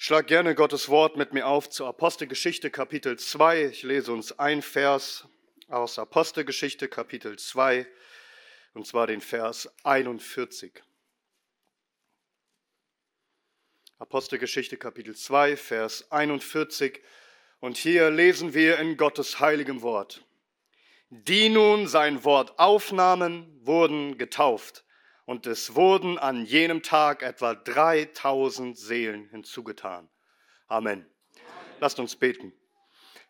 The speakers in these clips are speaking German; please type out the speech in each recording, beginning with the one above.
Schlag gerne Gottes Wort mit mir auf zur Apostelgeschichte Kapitel 2. Ich lese uns ein Vers aus Apostelgeschichte Kapitel 2, und zwar den Vers 41. Apostelgeschichte Kapitel 2, Vers 41. Und hier lesen wir in Gottes heiligem Wort. Die nun sein Wort aufnahmen, wurden getauft und es wurden an jenem Tag etwa 3000 Seelen hinzugetan. Amen. Lasst uns beten.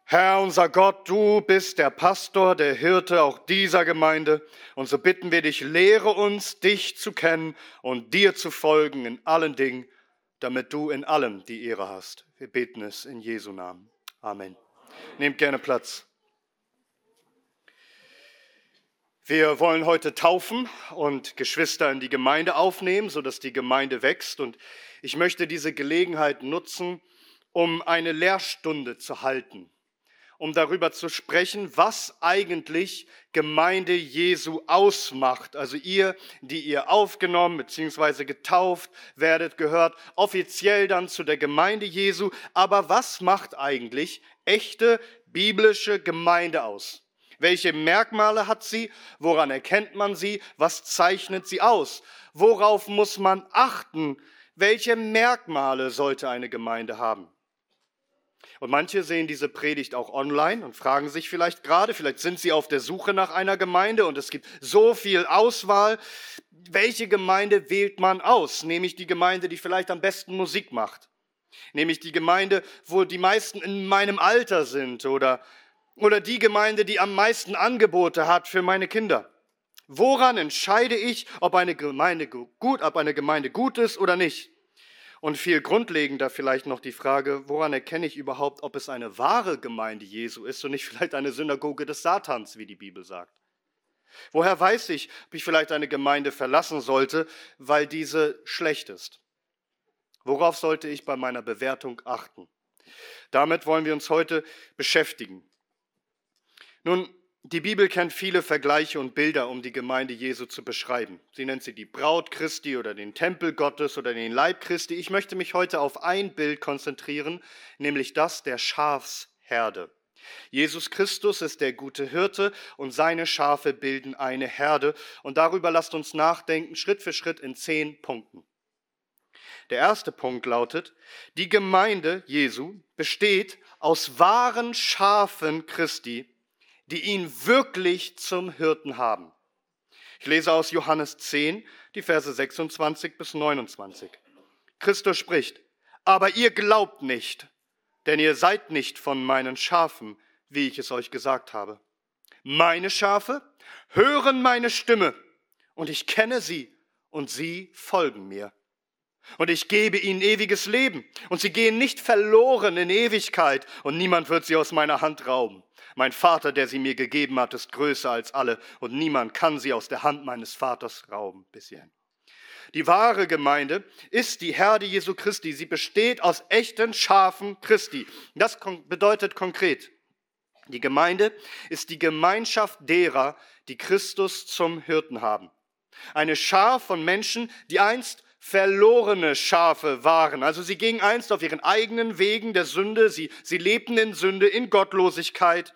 Herr unser Gott, du bist der Pastor, der Hirte auch dieser Gemeinde, und so bitten wir dich, lehre uns, dich zu kennen und dir zu folgen in allen Dingen, damit du in allem die Ehre hast. Wir beten es in Jesu Namen. Amen. Nehmt gerne Platz. Wir wollen heute taufen und Geschwister in die Gemeinde aufnehmen, sodass die Gemeinde wächst. Und ich möchte diese Gelegenheit nutzen, um eine Lehrstunde zu halten, um darüber zu sprechen, was eigentlich Gemeinde Jesu ausmacht. Also ihr, die ihr aufgenommen bzw. getauft werdet, gehört offiziell dann zu der Gemeinde Jesu. Aber was macht eigentlich echte biblische Gemeinde aus? Welche Merkmale hat sie? Woran erkennt man sie? Was zeichnet sie aus? Worauf muss man achten? Welche Merkmale sollte eine Gemeinde haben? Und manche sehen diese Predigt auch online und fragen sich vielleicht gerade, vielleicht sind sie auf der Suche nach einer Gemeinde und es gibt so viel Auswahl. Welche Gemeinde wählt man aus? Nämlich die Gemeinde, die vielleicht am besten Musik macht. Nämlich die Gemeinde, wo die meisten in meinem Alter sind oder oder die Gemeinde, die am meisten Angebote hat für meine Kinder? Woran entscheide ich, ob eine Gemeinde gut, ob eine Gemeinde gut ist oder nicht? Und viel grundlegender vielleicht noch die Frage, woran erkenne ich überhaupt, ob es eine wahre Gemeinde Jesu ist und nicht vielleicht eine Synagoge des Satans, wie die Bibel sagt? Woher weiß ich, ob ich vielleicht eine Gemeinde verlassen sollte, weil diese schlecht ist? Worauf sollte ich bei meiner Bewertung achten? Damit wollen wir uns heute beschäftigen. Nun, die Bibel kennt viele Vergleiche und Bilder, um die Gemeinde Jesu zu beschreiben. Sie nennt sie die Braut Christi oder den Tempel Gottes oder den Leib Christi. Ich möchte mich heute auf ein Bild konzentrieren, nämlich das der Schafsherde. Jesus Christus ist der gute Hirte und seine Schafe bilden eine Herde. Und darüber lasst uns nachdenken, Schritt für Schritt in zehn Punkten. Der erste Punkt lautet, die Gemeinde Jesu besteht aus wahren Schafen Christi, die ihn wirklich zum Hirten haben. Ich lese aus Johannes 10, die Verse 26 bis 29. Christus spricht, aber ihr glaubt nicht, denn ihr seid nicht von meinen Schafen, wie ich es euch gesagt habe. Meine Schafe hören meine Stimme, und ich kenne sie, und sie folgen mir. Und ich gebe ihnen ewiges Leben, und sie gehen nicht verloren in Ewigkeit, und niemand wird sie aus meiner Hand rauben. Mein Vater, der sie mir gegeben hat, ist größer als alle und niemand kann sie aus der Hand meines Vaters rauben. Bis hierhin. Die wahre Gemeinde ist die Herde Jesu Christi. Sie besteht aus echten Schafen Christi. Das bedeutet konkret, die Gemeinde ist die Gemeinschaft derer, die Christus zum Hirten haben. Eine Schar von Menschen, die einst verlorene Schafe waren. Also sie gingen einst auf ihren eigenen Wegen der Sünde, sie, sie lebten in Sünde, in Gottlosigkeit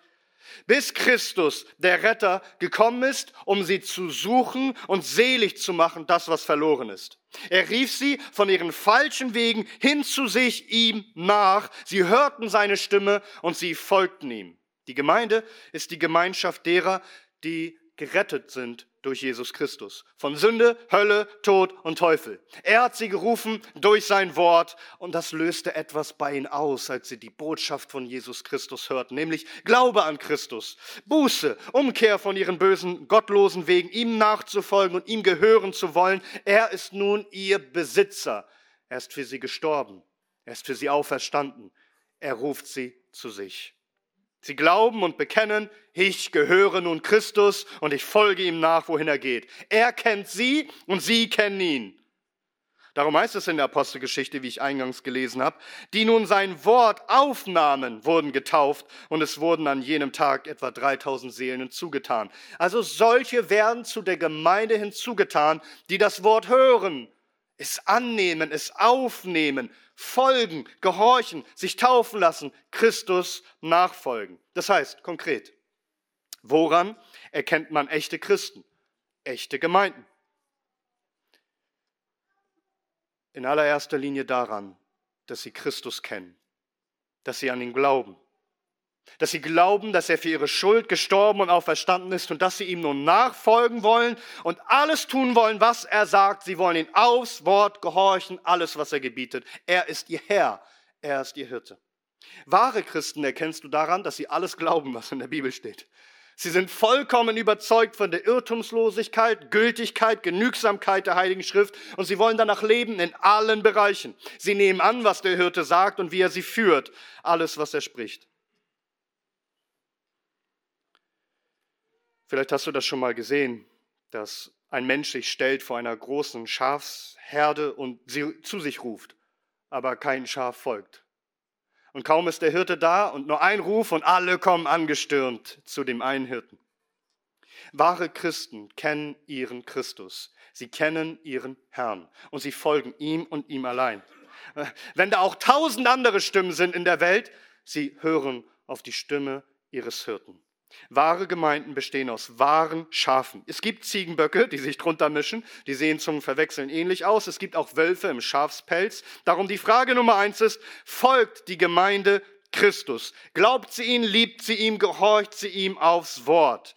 bis Christus, der Retter, gekommen ist, um sie zu suchen und selig zu machen, das, was verloren ist. Er rief sie von ihren falschen Wegen hin zu sich ihm nach. Sie hörten seine Stimme und sie folgten ihm. Die Gemeinde ist die Gemeinschaft derer, die gerettet sind durch Jesus Christus. Von Sünde, Hölle, Tod und Teufel. Er hat sie gerufen durch sein Wort und das löste etwas bei ihnen aus, als sie die Botschaft von Jesus Christus hörten, nämlich Glaube an Christus, Buße, Umkehr von ihren bösen, gottlosen Wegen, ihm nachzufolgen und ihm gehören zu wollen. Er ist nun ihr Besitzer. Er ist für sie gestorben. Er ist für sie auferstanden. Er ruft sie zu sich. Sie glauben und bekennen, ich gehöre nun Christus und ich folge ihm nach, wohin er geht. Er kennt sie und sie kennen ihn. Darum heißt es in der Apostelgeschichte, wie ich eingangs gelesen habe, die nun sein Wort aufnahmen, wurden getauft und es wurden an jenem Tag etwa 3000 Seelen hinzugetan. Also solche werden zu der Gemeinde hinzugetan, die das Wort hören, es annehmen, es aufnehmen, folgen, gehorchen, sich taufen lassen, Christus nachfolgen. Das heißt konkret, woran erkennt man echte Christen, echte Gemeinden? In allererster Linie daran, dass sie Christus kennen, dass sie an ihn glauben, dass sie glauben, dass er für ihre Schuld gestorben und auferstanden ist und dass sie ihm nun nachfolgen wollen und alles tun wollen, was er sagt. Sie wollen ihn aufs Wort gehorchen, alles, was er gebietet. Er ist ihr Herr, er ist ihr Hirte. Wahre Christen erkennst du daran, dass sie alles glauben, was in der Bibel steht. Sie sind vollkommen überzeugt von der Irrtumslosigkeit, Gültigkeit, Genügsamkeit der Heiligen Schrift und sie wollen danach leben in allen Bereichen. Sie nehmen an, was der Hirte sagt und wie er sie führt, alles, was er spricht. Vielleicht hast du das schon mal gesehen, dass ein Mensch sich stellt vor einer großen Schafsherde und sie zu sich ruft, aber kein Schaf folgt. Und kaum ist der Hirte da und nur ein Ruf und alle kommen angestürmt zu dem einen Hirten. Wahre Christen kennen ihren Christus. Sie kennen ihren Herrn und sie folgen ihm und ihm allein. Wenn da auch tausend andere Stimmen sind in der Welt, sie hören auf die Stimme ihres Hirten. Wahre Gemeinden bestehen aus wahren Schafen. Es gibt Ziegenböcke, die sich drunter mischen, die sehen zum Verwechseln ähnlich aus. Es gibt auch Wölfe im Schafspelz. Darum die Frage Nummer eins ist, folgt die Gemeinde Christus? Glaubt sie ihn, liebt sie ihm, gehorcht sie ihm aufs Wort?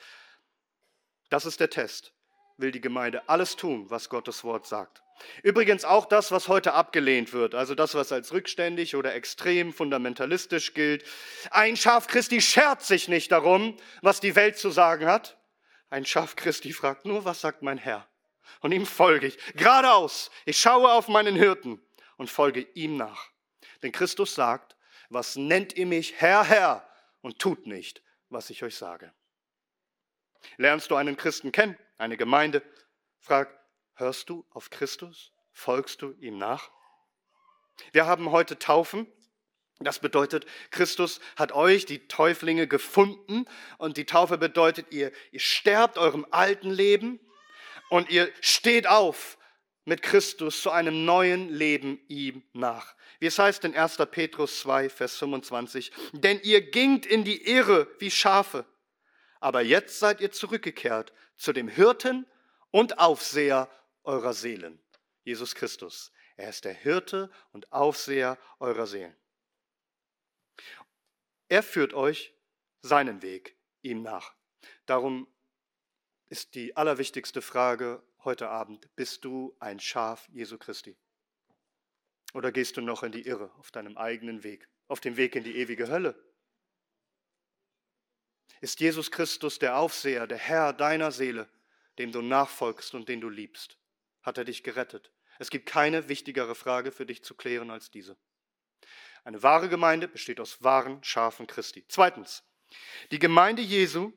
Das ist der Test. Will die Gemeinde alles tun, was Gottes Wort sagt? Übrigens auch das, was heute abgelehnt wird, also das, was als rückständig oder extrem fundamentalistisch gilt. Ein Schaf Christi schert sich nicht darum, was die Welt zu sagen hat. Ein Schaf Christi fragt nur, was sagt mein Herr? Und ihm folge ich geradeaus. Ich schaue auf meinen Hirten und folge ihm nach. Denn Christus sagt, was nennt ihr mich Herr, Herr und tut nicht, was ich euch sage. Lernst du einen Christen kennen, eine Gemeinde? Frag, Hörst du auf Christus? Folgst du ihm nach? Wir haben heute Taufen. Das bedeutet, Christus hat euch, die Täuflinge, gefunden. Und die Taufe bedeutet, ihr, ihr sterbt eurem alten Leben und ihr steht auf mit Christus zu einem neuen Leben ihm nach. Wie es heißt in 1. Petrus 2, Vers 25, denn ihr gingt in die Irre wie Schafe, aber jetzt seid ihr zurückgekehrt zu dem Hirten und Aufseher eurer Seelen. Jesus Christus. Er ist der Hirte und Aufseher eurer Seelen. Er führt euch seinen Weg ihm nach. Darum ist die allerwichtigste Frage heute Abend, bist du ein Schaf Jesu Christi? Oder gehst du noch in die Irre auf deinem eigenen Weg, auf dem Weg in die ewige Hölle? Ist Jesus Christus der Aufseher, der Herr deiner Seele, dem du nachfolgst und den du liebst? Hat er dich gerettet. Es gibt keine wichtigere Frage für dich zu klären als diese. Eine wahre Gemeinde besteht aus wahren Schafen Christi. Zweitens, die Gemeinde Jesu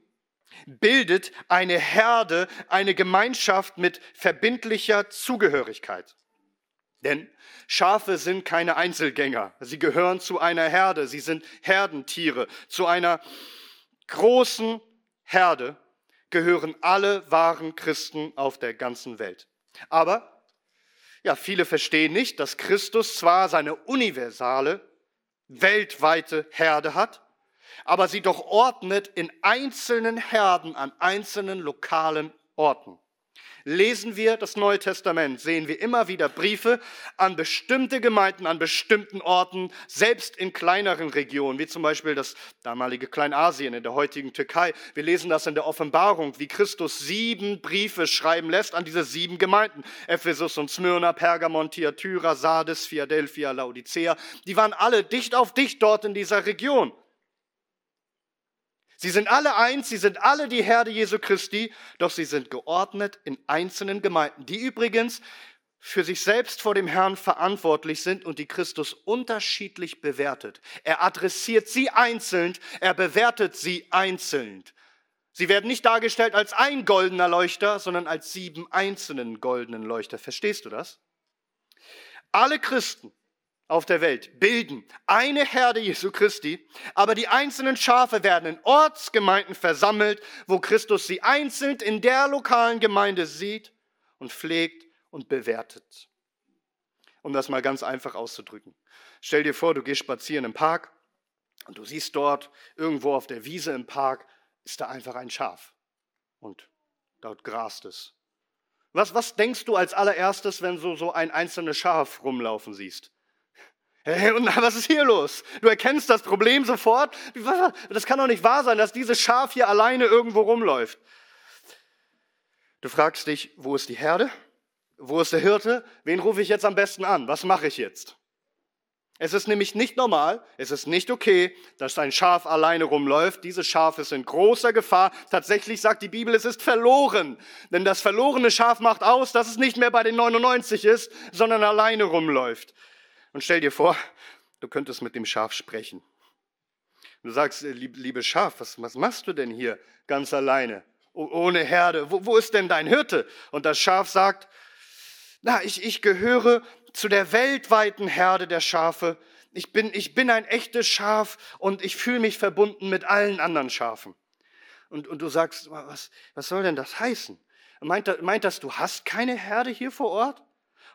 bildet eine Herde, eine Gemeinschaft mit verbindlicher Zugehörigkeit. Denn Schafe sind keine Einzelgänger. Sie gehören zu einer Herde. Sie sind Herdentiere. Zu einer großen Herde gehören alle wahren Christen auf der ganzen Welt. Aber ja, viele verstehen nicht, dass Christus zwar seine universale, weltweite Herde hat, aber sie doch ordnet in einzelnen Herden an einzelnen lokalen Orten lesen wir das Neue Testament, sehen wir immer wieder Briefe an bestimmte Gemeinden, an bestimmten Orten, selbst in kleineren Regionen, wie zum Beispiel das damalige Kleinasien in der heutigen Türkei. Wir lesen das in der Offenbarung, wie Christus sieben Briefe schreiben lässt an diese sieben Gemeinden. Ephesus und Smyrna, Pergamon, Thyatira, Sardes, Philadelphia, Laodicea. Die waren alle dicht auf dicht dort in dieser Region. Sie sind alle eins, sie sind alle die Herde Jesu Christi, doch sie sind geordnet in einzelnen Gemeinden, die übrigens für sich selbst vor dem Herrn verantwortlich sind und die Christus unterschiedlich bewertet. Er adressiert sie einzeln, er bewertet sie einzeln. Sie werden nicht dargestellt als ein goldener Leuchter, sondern als sieben einzelnen goldenen Leuchter. Verstehst du das? Alle Christen auf der Welt bilden eine Herde Jesu Christi, aber die einzelnen Schafe werden in Ortsgemeinden versammelt, wo Christus sie einzeln in der lokalen Gemeinde sieht und pflegt und bewertet. um das mal ganz einfach auszudrücken. Stell dir vor, du gehst spazieren im Park und du siehst dort irgendwo auf der Wiese im Park, ist da einfach ein Schaf und dort grast es. Was, was denkst du als allererstes, wenn du so ein einzelnes Schaf rumlaufen siehst? Hey, und was ist hier los? Du erkennst das Problem sofort. Das kann doch nicht wahr sein, dass dieses Schaf hier alleine irgendwo rumläuft. Du fragst dich, wo ist die Herde? Wo ist der Hirte? Wen rufe ich jetzt am besten an? Was mache ich jetzt? Es ist nämlich nicht normal, es ist nicht okay, dass ein Schaf alleine rumläuft. Dieses Schaf ist in großer Gefahr. Tatsächlich sagt die Bibel, es ist verloren. Denn das verlorene Schaf macht aus, dass es nicht mehr bei den 99 ist, sondern alleine rumläuft. Und stell dir vor, du könntest mit dem Schaf sprechen. Du sagst, liebe Schaf, was, was machst du denn hier ganz alleine, ohne Herde? Wo, wo ist denn dein Hirte? Und das Schaf sagt, na, ich, ich gehöre zu der weltweiten Herde der Schafe. Ich bin, ich bin ein echtes Schaf und ich fühle mich verbunden mit allen anderen Schafen. Und, und du sagst, was, was soll denn das heißen? Meint, meint das, du hast keine Herde hier vor Ort?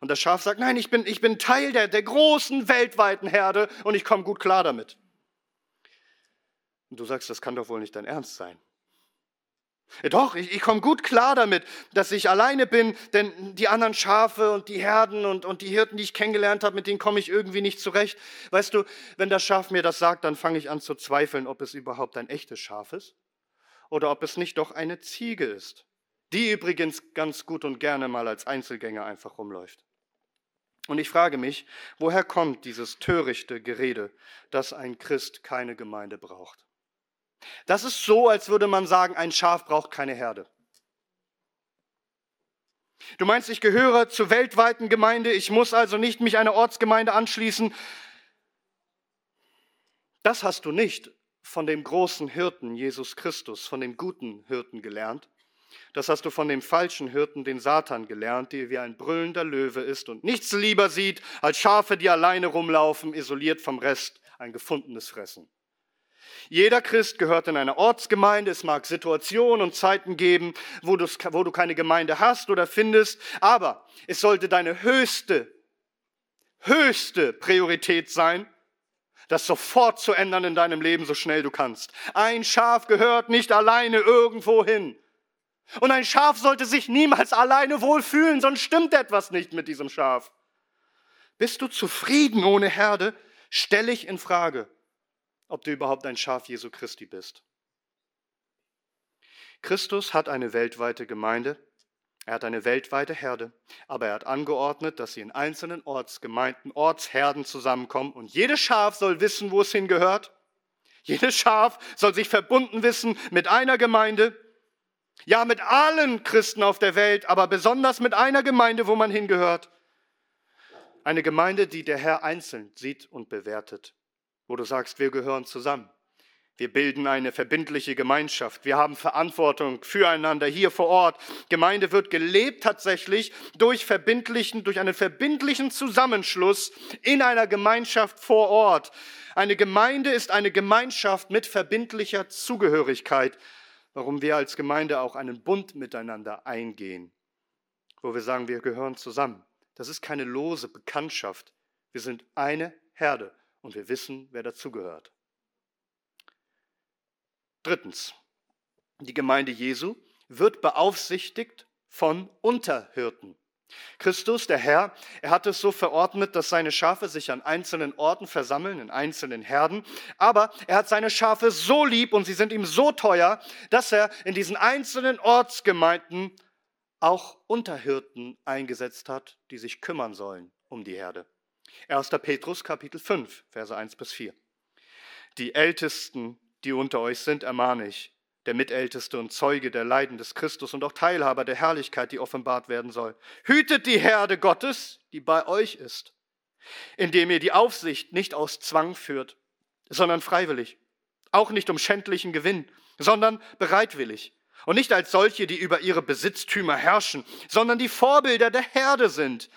Und das Schaf sagt, nein, ich bin, ich bin Teil der, der großen weltweiten Herde und ich komme gut klar damit. Und du sagst, das kann doch wohl nicht dein Ernst sein. Doch, ich, ich komme gut klar damit, dass ich alleine bin, denn die anderen Schafe und die Herden und, und die Hirten, die ich kennengelernt habe, mit denen komme ich irgendwie nicht zurecht. Weißt du, wenn das Schaf mir das sagt, dann fange ich an zu zweifeln, ob es überhaupt ein echtes Schaf ist oder ob es nicht doch eine Ziege ist, die übrigens ganz gut und gerne mal als Einzelgänger einfach rumläuft. Und ich frage mich, woher kommt dieses törichte Gerede, dass ein Christ keine Gemeinde braucht? Das ist so, als würde man sagen, ein Schaf braucht keine Herde. Du meinst, ich gehöre zur weltweiten Gemeinde, ich muss also nicht mich einer Ortsgemeinde anschließen. Das hast du nicht von dem großen Hirten Jesus Christus, von dem guten Hirten gelernt. Das hast du von dem falschen Hirten, den Satan, gelernt, der wie ein brüllender Löwe ist und nichts lieber sieht als Schafe, die alleine rumlaufen, isoliert vom Rest, ein gefundenes Fressen. Jeder Christ gehört in eine Ortsgemeinde. Es mag Situationen und Zeiten geben, wo, wo du keine Gemeinde hast oder findest. Aber es sollte deine höchste, höchste Priorität sein, das sofort zu ändern in deinem Leben, so schnell du kannst. Ein Schaf gehört nicht alleine irgendwo hin. Und ein Schaf sollte sich niemals alleine wohlfühlen, sonst stimmt etwas nicht mit diesem Schaf. Bist du zufrieden ohne Herde? Stell ich in Frage ob du überhaupt ein Schaf Jesu Christi bist. Christus hat eine weltweite Gemeinde, er hat eine weltweite Herde, aber er hat angeordnet, dass sie in einzelnen Ortsgemeinden, Ortsherden zusammenkommen und jedes Schaf soll wissen, wo es hingehört. Jedes Schaf soll sich verbunden wissen mit einer Gemeinde, ja mit allen Christen auf der Welt, aber besonders mit einer Gemeinde, wo man hingehört. Eine Gemeinde, die der Herr einzeln sieht und bewertet wo du sagst, wir gehören zusammen. Wir bilden eine verbindliche Gemeinschaft. Wir haben Verantwortung füreinander hier vor Ort. Gemeinde wird gelebt tatsächlich durch verbindlichen, durch einen verbindlichen Zusammenschluss in einer Gemeinschaft vor Ort. Eine Gemeinde ist eine Gemeinschaft mit verbindlicher Zugehörigkeit, warum wir als Gemeinde auch einen Bund miteinander eingehen, wo wir sagen, wir gehören zusammen. Das ist keine lose Bekanntschaft. Wir sind eine Herde und wir wissen, wer dazugehört. Drittens, die Gemeinde Jesu wird beaufsichtigt von Unterhirten. Christus, der Herr, er hat es so verordnet, dass seine Schafe sich an einzelnen Orten versammeln, in einzelnen Herden. Aber er hat seine Schafe so lieb und sie sind ihm so teuer, dass er in diesen einzelnen Ortsgemeinden auch Unterhirten eingesetzt hat, die sich kümmern sollen um die Herde. 1. Petrus Kapitel 5, Verse 1 bis 4. Die Ältesten, die unter euch sind, ermahne ich, der Mitälteste und Zeuge der Leiden des Christus und auch Teilhaber der Herrlichkeit, die offenbart werden soll. Hütet die Herde Gottes, die bei euch ist, indem ihr die Aufsicht nicht aus Zwang führt, sondern freiwillig, auch nicht um schändlichen Gewinn, sondern bereitwillig. Und nicht als solche, die über ihre Besitztümer herrschen, sondern die Vorbilder der Herde sind.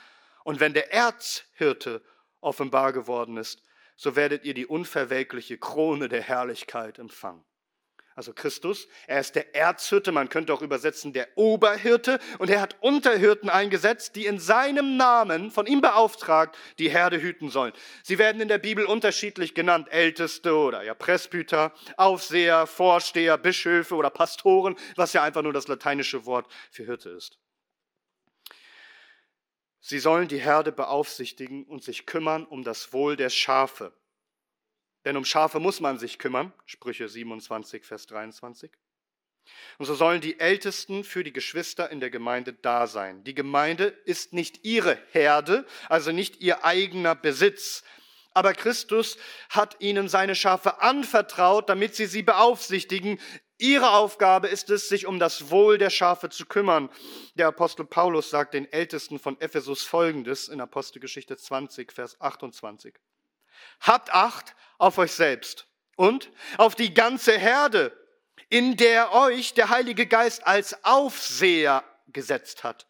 Und wenn der Erzhirte offenbar geworden ist, so werdet ihr die unverwelkliche Krone der Herrlichkeit empfangen. Also Christus. Er ist der Erzhirte, man könnte auch übersetzen der Oberhirte. Und er hat Unterhirten eingesetzt, die in seinem Namen, von ihm beauftragt, die Herde hüten sollen. Sie werden in der Bibel unterschiedlich genannt. Älteste oder ja Presbyter, Aufseher, Vorsteher, Bischöfe oder Pastoren, was ja einfach nur das lateinische Wort für Hirte ist. Sie sollen die Herde beaufsichtigen und sich kümmern um das Wohl der Schafe. Denn um Schafe muss man sich kümmern, Sprüche 27, Vers 23. Und so sollen die Ältesten für die Geschwister in der Gemeinde da sein. Die Gemeinde ist nicht ihre Herde, also nicht ihr eigener Besitz. Aber Christus hat ihnen seine Schafe anvertraut, damit sie sie beaufsichtigen. Ihre Aufgabe ist es, sich um das Wohl der Schafe zu kümmern. Der Apostel Paulus sagt den Ältesten von Ephesus folgendes in Apostelgeschichte 20, Vers 28. Habt Acht auf euch selbst und auf die ganze Herde, in der euch der Heilige Geist als Aufseher gesetzt hat,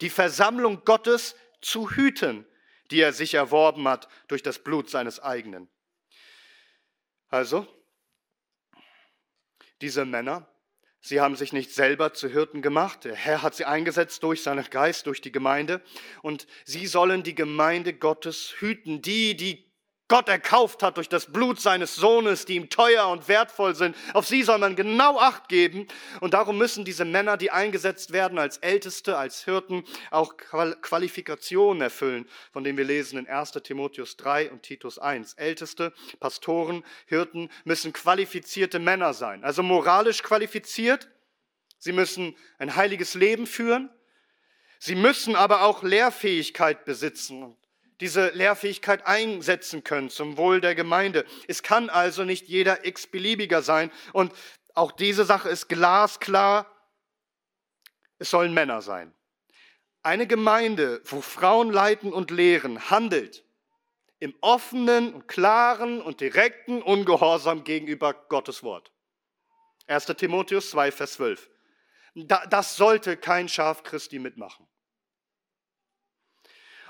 die Versammlung Gottes zu hüten, die er sich erworben hat durch das Blut seines eigenen. Also, diese Männer, sie haben sich nicht selber zu Hirten gemacht. Der Herr hat sie eingesetzt durch seinen Geist, durch die Gemeinde. Und sie sollen die Gemeinde Gottes hüten, die, die Gott erkauft hat durch das Blut seines Sohnes, die ihm teuer und wertvoll sind. Auf sie soll man genau Acht geben. Und darum müssen diese Männer, die eingesetzt werden als Älteste, als Hirten, auch Qualifikationen erfüllen, von denen wir lesen in 1 Timotheus 3 und Titus 1. Älteste, Pastoren, Hirten müssen qualifizierte Männer sein, also moralisch qualifiziert. Sie müssen ein heiliges Leben führen. Sie müssen aber auch Lehrfähigkeit besitzen diese Lehrfähigkeit einsetzen können zum Wohl der Gemeinde. Es kann also nicht jeder x-beliebiger sein. Und auch diese Sache ist glasklar. Es sollen Männer sein. Eine Gemeinde, wo Frauen leiten und lehren, handelt im offenen klaren und direkten Ungehorsam gegenüber Gottes Wort. 1. Timotheus 2, Vers 12. Das sollte kein Schaf Christi mitmachen.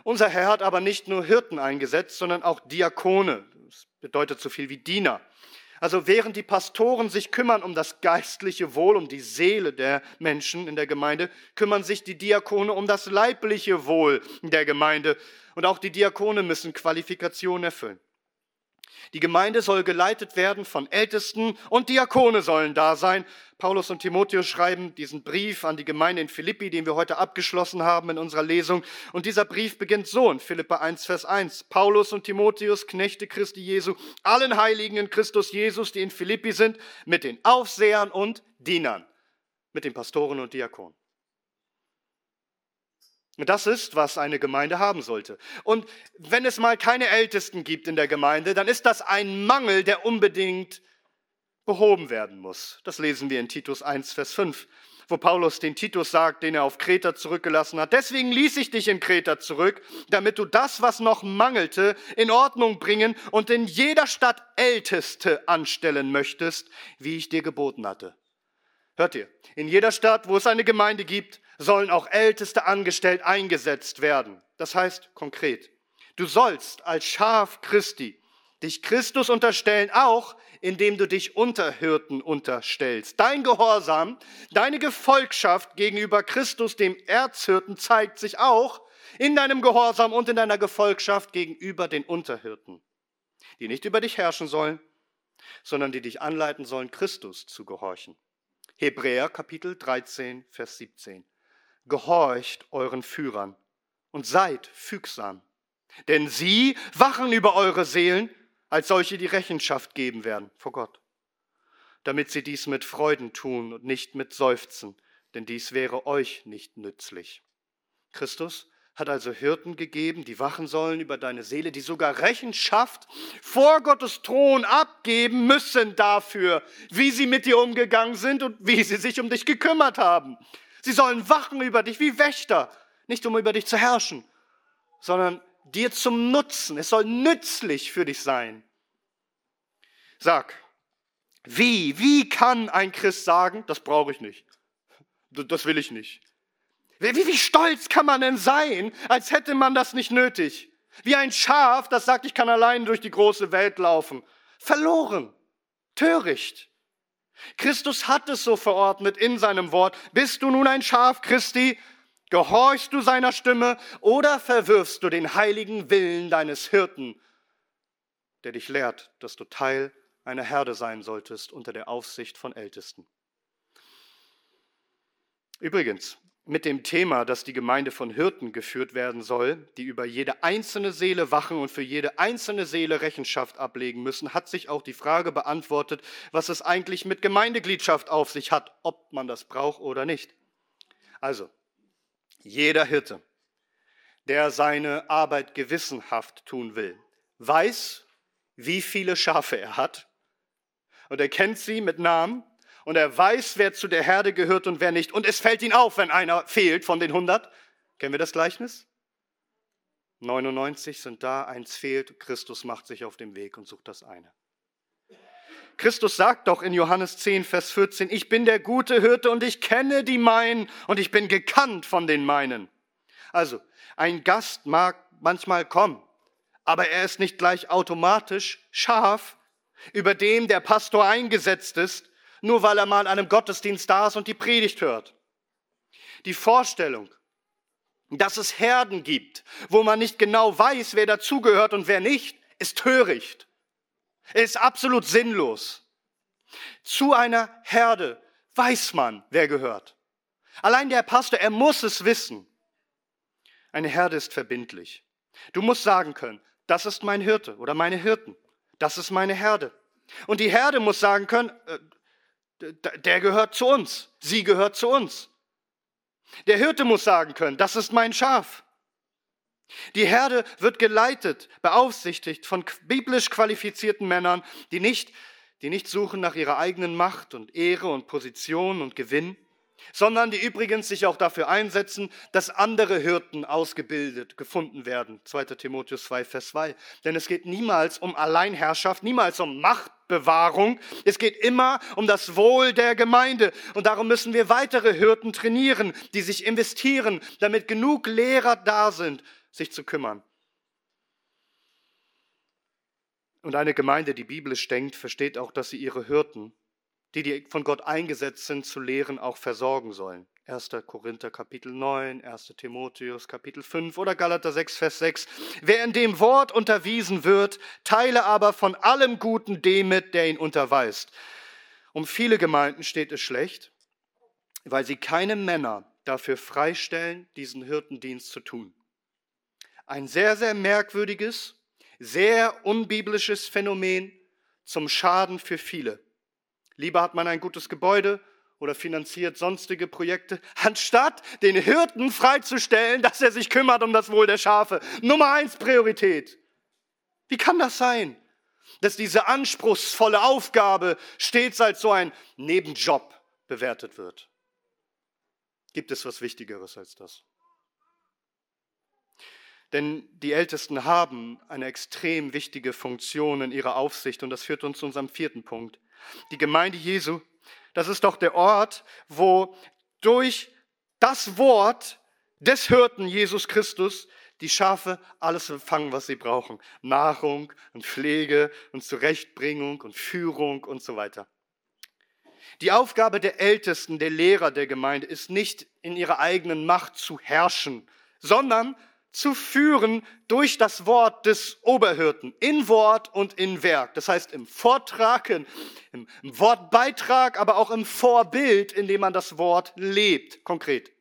Unser Herr hat aber nicht nur Hirten eingesetzt, sondern auch Diakone. Das bedeutet so viel wie Diener. Also während die Pastoren sich kümmern um das geistliche Wohl, um die Seele der Menschen in der Gemeinde, kümmern sich die Diakone um das leibliche Wohl der Gemeinde. Und auch die Diakone müssen Qualifikationen erfüllen. Die Gemeinde soll geleitet werden von Ältesten und Diakone sollen da sein. Paulus und Timotheus schreiben diesen Brief an die Gemeinde in Philippi, den wir heute abgeschlossen haben in unserer Lesung. Und dieser Brief beginnt so in Philippa 1, Vers 1. Paulus und Timotheus, Knechte Christi Jesu, allen Heiligen in Christus Jesus, die in Philippi sind, mit den Aufsehern und Dienern, mit den Pastoren und Diakonen. Das ist, was eine Gemeinde haben sollte. Und wenn es mal keine Ältesten gibt in der Gemeinde, dann ist das ein Mangel, der unbedingt behoben werden muss. Das lesen wir in Titus 1, Vers 5, wo Paulus den Titus sagt, den er auf Kreta zurückgelassen hat. Deswegen ließ ich dich in Kreta zurück, damit du das, was noch mangelte, in Ordnung bringen und in jeder Stadt Älteste anstellen möchtest, wie ich dir geboten hatte. Hört ihr? In jeder Stadt, wo es eine Gemeinde gibt, sollen auch Älteste angestellt eingesetzt werden. Das heißt konkret, du sollst als Schaf Christi dich Christus unterstellen, auch indem du dich Unterhirten unterstellst. Dein Gehorsam, deine Gefolgschaft gegenüber Christus, dem Erzhirten, zeigt sich auch in deinem Gehorsam und in deiner Gefolgschaft gegenüber den Unterhirten, die nicht über dich herrschen sollen, sondern die dich anleiten sollen, Christus zu gehorchen. Hebräer Kapitel 13, Vers 17 gehorcht euren Führern und seid fügsam. Denn sie wachen über eure Seelen, als solche die Rechenschaft geben werden vor Gott. Damit sie dies mit Freuden tun und nicht mit Seufzen, denn dies wäre euch nicht nützlich. Christus hat also Hirten gegeben, die wachen sollen über deine Seele, die sogar Rechenschaft vor Gottes Thron abgeben müssen dafür, wie sie mit dir umgegangen sind und wie sie sich um dich gekümmert haben. Sie sollen wachen über dich wie Wächter, nicht um über dich zu herrschen, sondern dir zum Nutzen. Es soll nützlich für dich sein. Sag, wie, wie kann ein Christ sagen, das brauche ich nicht, das will ich nicht? Wie, wie stolz kann man denn sein, als hätte man das nicht nötig? Wie ein Schaf, das sagt, ich kann allein durch die große Welt laufen. Verloren, töricht. Christus hat es so verordnet in seinem Wort. Bist du nun ein Schaf Christi? Gehorchst du seiner Stimme oder verwirfst du den heiligen Willen deines Hirten, der dich lehrt, dass du Teil einer Herde sein solltest unter der Aufsicht von Ältesten? Übrigens, mit dem Thema, dass die Gemeinde von Hirten geführt werden soll, die über jede einzelne Seele wachen und für jede einzelne Seele Rechenschaft ablegen müssen, hat sich auch die Frage beantwortet, was es eigentlich mit Gemeindegliedschaft auf sich hat, ob man das braucht oder nicht. Also, jeder Hirte, der seine Arbeit gewissenhaft tun will, weiß, wie viele Schafe er hat und er kennt sie mit Namen und er weiß, wer zu der Herde gehört und wer nicht. Und es fällt ihm auf, wenn einer fehlt von den 100. Kennen wir das Gleichnis? 99 sind da, eins fehlt. Christus macht sich auf den Weg und sucht das eine. Christus sagt doch in Johannes 10, Vers 14, ich bin der gute Hirte und ich kenne die meinen und ich bin gekannt von den meinen. Also, ein Gast mag manchmal kommen, aber er ist nicht gleich automatisch Schaf, über dem der Pastor eingesetzt ist, nur weil er mal in einem Gottesdienst da ist und die Predigt hört. Die Vorstellung, dass es Herden gibt, wo man nicht genau weiß, wer dazugehört und wer nicht, ist töricht. Ist absolut sinnlos. Zu einer Herde weiß man, wer gehört. Allein der Pastor, er muss es wissen. Eine Herde ist verbindlich. Du musst sagen können, das ist mein Hirte oder meine Hirten. Das ist meine Herde. Und die Herde muss sagen können, äh, der gehört zu uns, sie gehört zu uns. Der Hirte muss sagen können, das ist mein Schaf. Die Herde wird geleitet, beaufsichtigt von biblisch qualifizierten Männern, die nicht, die nicht suchen nach ihrer eigenen Macht und Ehre und Position und Gewinn, sondern die übrigens sich auch dafür einsetzen, dass andere Hirten ausgebildet, gefunden werden. 2. Timotheus 2, Vers 2. Denn es geht niemals um Alleinherrschaft, niemals um Machtbewahrung. Es geht immer um das Wohl der Gemeinde. Und darum müssen wir weitere Hirten trainieren, die sich investieren, damit genug Lehrer da sind, sich zu kümmern. Und eine Gemeinde, die biblisch denkt, versteht auch, dass sie ihre Hirten die, die von Gott eingesetzt sind, zu lehren, auch versorgen sollen. 1. Korinther Kapitel 9, 1. Timotheus Kapitel 5 oder Galater 6, Vers 6. Wer in dem Wort unterwiesen wird, teile aber von allem Guten dem mit, der ihn unterweist. Um viele Gemeinden steht es schlecht, weil sie keine Männer dafür freistellen, diesen Hirtendienst zu tun. Ein sehr, sehr merkwürdiges, sehr unbiblisches Phänomen zum Schaden für viele. Lieber hat man ein gutes Gebäude oder finanziert sonstige Projekte, anstatt den Hirten freizustellen, dass er sich kümmert um das Wohl der Schafe. Nummer eins Priorität. Wie kann das sein, dass diese anspruchsvolle Aufgabe stets als so ein Nebenjob bewertet wird? Gibt es was Wichtigeres als das? Denn die Ältesten haben eine extrem wichtige Funktion in ihrer Aufsicht und das führt uns zu unserem vierten Punkt. Die Gemeinde Jesu, das ist doch der Ort, wo durch das Wort des Hirten Jesus Christus die Schafe alles empfangen, was sie brauchen. Nahrung und Pflege und Zurechtbringung und Führung und so weiter. Die Aufgabe der Ältesten, der Lehrer der Gemeinde ist nicht in ihrer eigenen Macht zu herrschen, sondern zu führen durch das Wort des Oberhirten, in Wort und in Werk. Das heißt im Vortrag, im, Wortbeitrag, aber auch im Vorbild, in dem man das Wort lebt, konkret.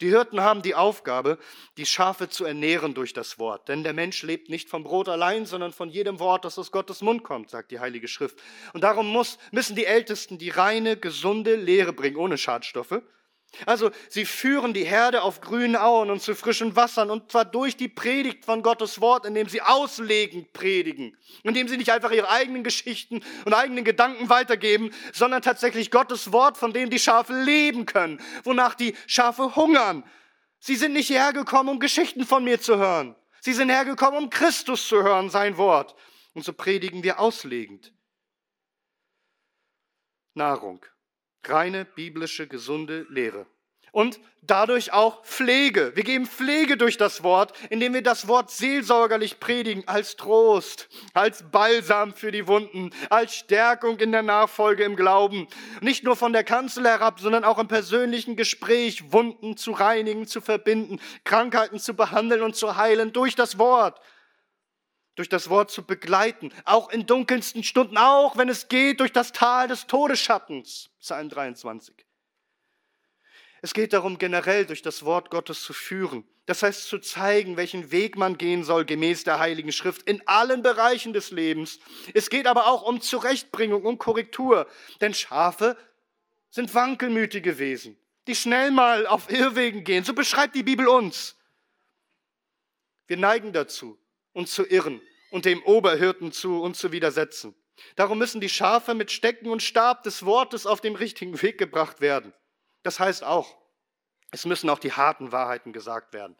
Die Hirten haben die Aufgabe, die Schafe zu ernähren durch das Wort. Denn der Mensch lebt nicht vom Brot allein, sondern von jedem Wort, das aus Gottes Mund kommt, sagt die Heilige Schrift. Und darum muss, müssen die Ältesten die reine, gesunde Lehre bringen, ohne Schadstoffe. Also sie führen die Herde auf grünen Auen und zu frischen Wassern und zwar durch die Predigt von Gottes Wort, indem sie auslegend predigen, indem sie nicht einfach ihre eigenen Geschichten und eigenen Gedanken weitergeben, sondern tatsächlich Gottes Wort, von dem die Schafe leben können, wonach die Schafe hungern. Sie sind nicht hergekommen, um Geschichten von mir zu hören. Sie sind hergekommen, um Christus zu hören, sein Wort. Und so predigen wir auslegend. Nahrung. Reine biblische, gesunde Lehre. und dadurch auch Pflege. Wir geben Pflege durch das Wort, indem wir das Wort seelsorgerlich predigen, als Trost, als Balsam für die Wunden, als Stärkung in der Nachfolge im Glauben. Nicht nur von der Kanzel herab, sondern auch im persönlichen Gespräch, Wunden zu reinigen, zu verbinden, Krankheiten zu behandeln und zu heilen durch das Wort. Durch das Wort zu begleiten, auch in dunkelsten Stunden, auch wenn es geht, durch das Tal des Todesschattens. Psalm 23. Es geht darum, generell durch das Wort Gottes zu führen. Das heißt, zu zeigen, welchen Weg man gehen soll gemäß der Heiligen Schrift in allen Bereichen des Lebens. Es geht aber auch um Zurechtbringung, um Korrektur. Denn Schafe sind wankelmütige Wesen, die schnell mal auf Irrwegen gehen. So beschreibt die Bibel uns. Wir neigen dazu, uns zu irren und dem Oberhirten zu uns zu widersetzen. Darum müssen die Schafe mit Stecken und Stab des Wortes auf den richtigen Weg gebracht werden. Das heißt auch, es müssen auch die harten Wahrheiten gesagt werden.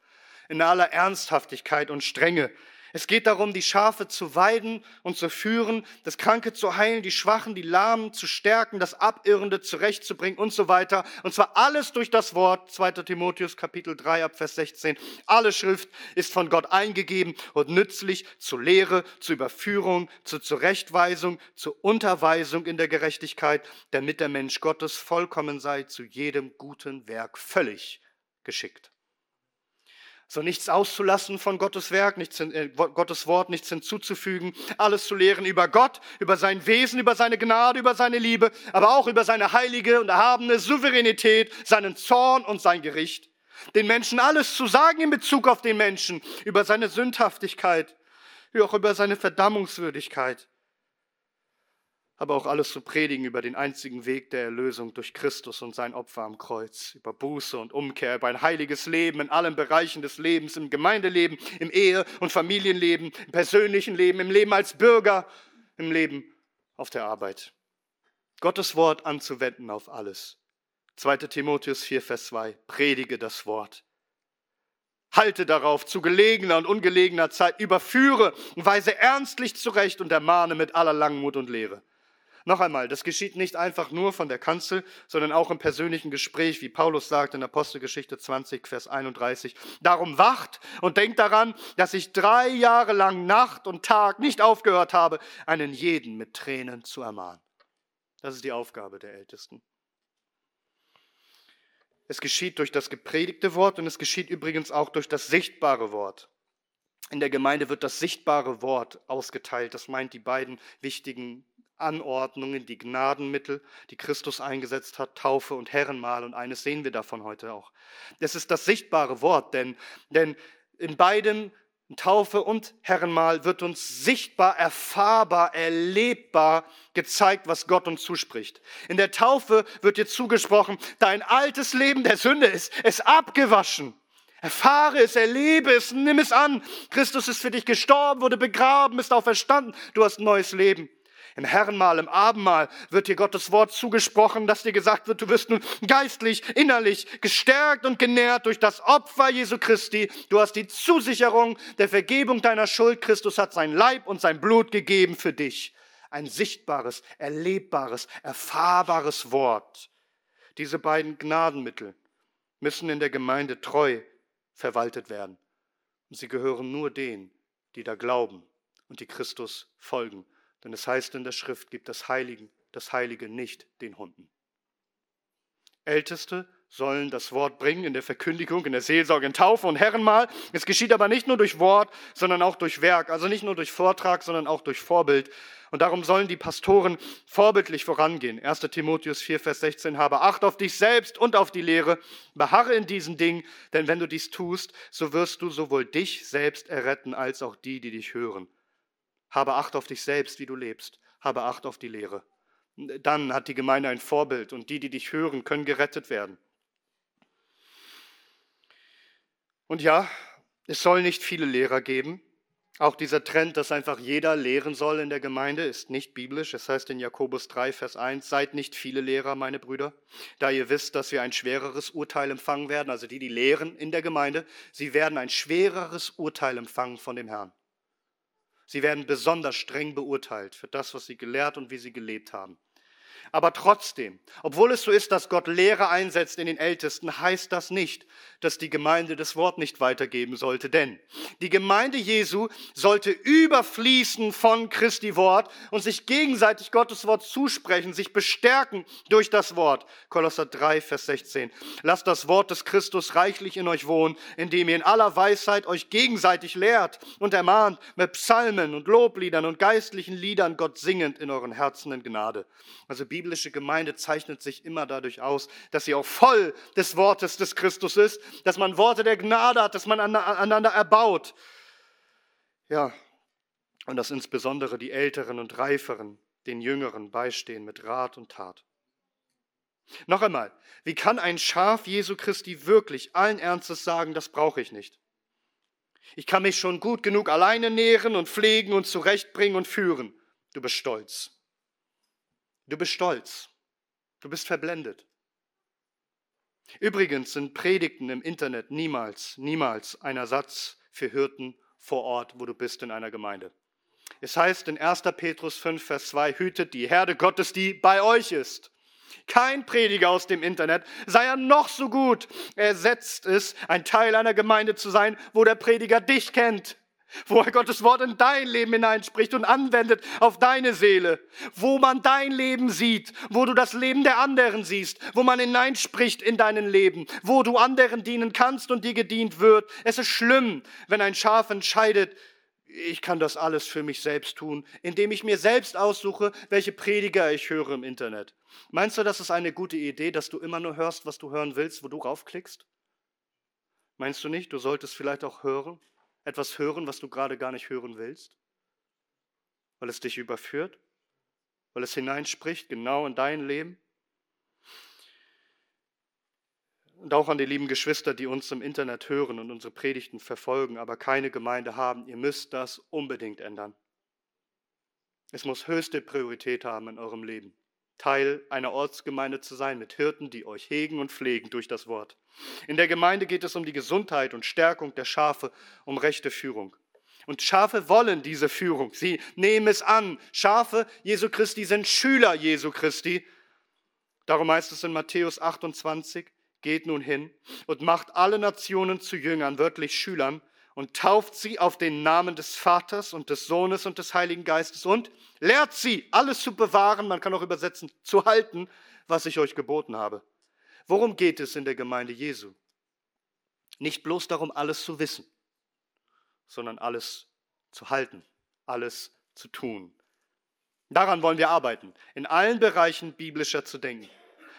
In aller Ernsthaftigkeit und Strenge. Es geht darum, die Schafe zu weiden und zu führen, das Kranke zu heilen, die Schwachen, die Lahmen zu stärken, das Abirrende zurechtzubringen und so weiter. Und zwar alles durch das Wort, 2. Timotheus Kapitel 3 ab Vers 16. Alle Schrift ist von Gott eingegeben und nützlich zur Lehre, zur Überführung, zur Zurechtweisung, zur Unterweisung in der Gerechtigkeit, damit der Mensch Gottes vollkommen sei, zu jedem guten Werk völlig geschickt so nichts auszulassen von Gottes Werk, nichts, äh, Gottes Wort, nichts hinzuzufügen, alles zu lehren über Gott, über sein Wesen, über seine Gnade, über seine Liebe, aber auch über seine heilige und erhabene Souveränität, seinen Zorn und sein Gericht. Den Menschen alles zu sagen in Bezug auf den Menschen, über seine Sündhaftigkeit, wie auch über seine Verdammungswürdigkeit aber auch alles zu predigen über den einzigen Weg der Erlösung durch Christus und sein Opfer am Kreuz, über Buße und Umkehr, über ein heiliges Leben in allen Bereichen des Lebens, im Gemeindeleben, im Ehe- und Familienleben, im persönlichen Leben, im Leben als Bürger, im Leben auf der Arbeit. Gottes Wort anzuwenden auf alles. 2. Timotheus 4, Vers 2. Predige das Wort. Halte darauf zu gelegener und ungelegener Zeit, überführe und weise ernstlich zurecht und ermahne mit aller Langmut und Lehre. Noch einmal, das geschieht nicht einfach nur von der Kanzel, sondern auch im persönlichen Gespräch, wie Paulus sagt in Apostelgeschichte 20, Vers 31. Darum wacht und denkt daran, dass ich drei Jahre lang Nacht und Tag nicht aufgehört habe, einen jeden mit Tränen zu ermahnen. Das ist die Aufgabe der Ältesten. Es geschieht durch das gepredigte Wort und es geschieht übrigens auch durch das sichtbare Wort. In der Gemeinde wird das sichtbare Wort ausgeteilt. Das meint die beiden wichtigen Anordnungen, die Gnadenmittel, die Christus eingesetzt hat, Taufe und Herrenmahl. Und eines sehen wir davon heute auch. Das ist das sichtbare Wort, denn, denn in beidem, Taufe und Herrenmahl, wird uns sichtbar, erfahrbar, erlebbar gezeigt, was Gott uns zuspricht. In der Taufe wird dir zugesprochen, dein altes Leben der Sünde ist, ist abgewaschen. Erfahre es, erlebe es, nimm es an. Christus ist für dich gestorben, wurde begraben, ist auferstanden. Du hast ein neues Leben. Im Herrenmahl, im Abendmahl wird dir Gottes Wort zugesprochen, dass dir gesagt wird, du wirst nun geistlich, innerlich gestärkt und genährt durch das Opfer Jesu Christi. Du hast die Zusicherung der Vergebung deiner Schuld. Christus hat sein Leib und sein Blut gegeben für dich. Ein sichtbares, erlebbares, erfahrbares Wort. Diese beiden Gnadenmittel müssen in der Gemeinde treu verwaltet werden. Und sie gehören nur denen, die da glauben und die Christus folgen. Denn es heißt in der Schrift, gibt das Heiligen, das Heilige nicht den Hunden. Älteste sollen das Wort bringen in der Verkündigung, in der Seelsorge, in Taufe und Herrenmahl. Es geschieht aber nicht nur durch Wort, sondern auch durch Werk. Also nicht nur durch Vortrag, sondern auch durch Vorbild. Und darum sollen die Pastoren vorbildlich vorangehen. 1. Timotheus 4, Vers 16, habe Acht auf dich selbst und auf die Lehre. Beharre in diesen Dingen, denn wenn du dies tust, so wirst du sowohl dich selbst erretten, als auch die, die dich hören. Habe Acht auf dich selbst, wie du lebst. Habe Acht auf die Lehre. Dann hat die Gemeinde ein Vorbild und die, die dich hören, können gerettet werden. Und ja, es soll nicht viele Lehrer geben. Auch dieser Trend, dass einfach jeder lehren soll in der Gemeinde, ist nicht biblisch. Es heißt in Jakobus 3, Vers 1, seid nicht viele Lehrer, meine Brüder, da ihr wisst, dass wir ein schwereres Urteil empfangen werden. Also die, die lehren in der Gemeinde, sie werden ein schwereres Urteil empfangen von dem Herrn. Sie werden besonders streng beurteilt für das, was sie gelehrt und wie sie gelebt haben. Aber trotzdem, obwohl es so ist, dass Gott Lehre einsetzt in den Ältesten, heißt das nicht, dass die Gemeinde das Wort nicht weitergeben sollte. Denn die Gemeinde Jesu sollte überfließen von Christi Wort und sich gegenseitig Gottes Wort zusprechen, sich bestärken durch das Wort. Kolosser 3, Vers 16. Lasst das Wort des Christus reichlich in euch wohnen, indem ihr in aller Weisheit euch gegenseitig lehrt und ermahnt mit Psalmen und Lobliedern und geistlichen Liedern Gott singend in euren Herzen in Gnade. Also biblische Gemeinde zeichnet sich immer dadurch aus, dass sie auch voll des Wortes des Christus ist, dass man Worte der Gnade hat, dass man einander erbaut. Ja, und dass insbesondere die Älteren und Reiferen den Jüngeren beistehen mit Rat und Tat. Noch einmal, wie kann ein Schaf Jesu Christi wirklich allen Ernstes sagen, das brauche ich nicht? Ich kann mich schon gut genug alleine nähren und pflegen und zurechtbringen und führen. Du bist stolz. Du bist stolz. Du bist verblendet. Übrigens sind Predigten im Internet niemals, niemals ein Ersatz für Hirten vor Ort, wo du bist in einer Gemeinde. Es heißt in 1. Petrus 5, Vers 2, hütet die Herde Gottes, die bei euch ist. Kein Prediger aus dem Internet, sei er noch so gut, ersetzt es, ein Teil einer Gemeinde zu sein, wo der Prediger dich kennt, wo er Gottes Wort in dein Leben hineinspricht und anwendet auf deine Seele, wo man dein Leben sieht, wo du das Leben der anderen siehst, wo man hineinspricht in deinen Leben, wo du anderen dienen kannst und dir gedient wird. Es ist schlimm, wenn ein Schaf entscheidet, ich kann das alles für mich selbst tun, indem ich mir selbst aussuche, welche Prediger ich höre im Internet. Meinst du, das ist eine gute Idee, dass du immer nur hörst, was du hören willst, wo du raufklickst? Meinst du nicht, du solltest vielleicht auch hören, etwas hören, was du gerade gar nicht hören willst? Weil es dich überführt? Weil es hineinspricht genau in dein Leben? Und auch an die lieben Geschwister, die uns im Internet hören und unsere Predigten verfolgen, aber keine Gemeinde haben, ihr müsst das unbedingt ändern. Es muss höchste Priorität haben in eurem Leben. Teil einer Ortsgemeinde zu sein mit Hirten, die euch hegen und pflegen durch das Wort. In der Gemeinde geht es um die Gesundheit und Stärkung der Schafe, um rechte Führung. Und Schafe wollen diese Führung. Sie nehmen es an. Schafe Jesu Christi sind Schüler Jesu Christi. Darum heißt es in Matthäus 28, geht nun hin und macht alle Nationen zu Jüngern, wörtlich Schülern, und tauft sie auf den Namen des Vaters und des Sohnes und des Heiligen Geistes und lehrt sie, alles zu bewahren, man kann auch übersetzen, zu halten, was ich euch geboten habe. Worum geht es in der Gemeinde Jesu? Nicht bloß darum, alles zu wissen, sondern alles zu halten, alles zu tun. Daran wollen wir arbeiten, in allen Bereichen biblischer zu denken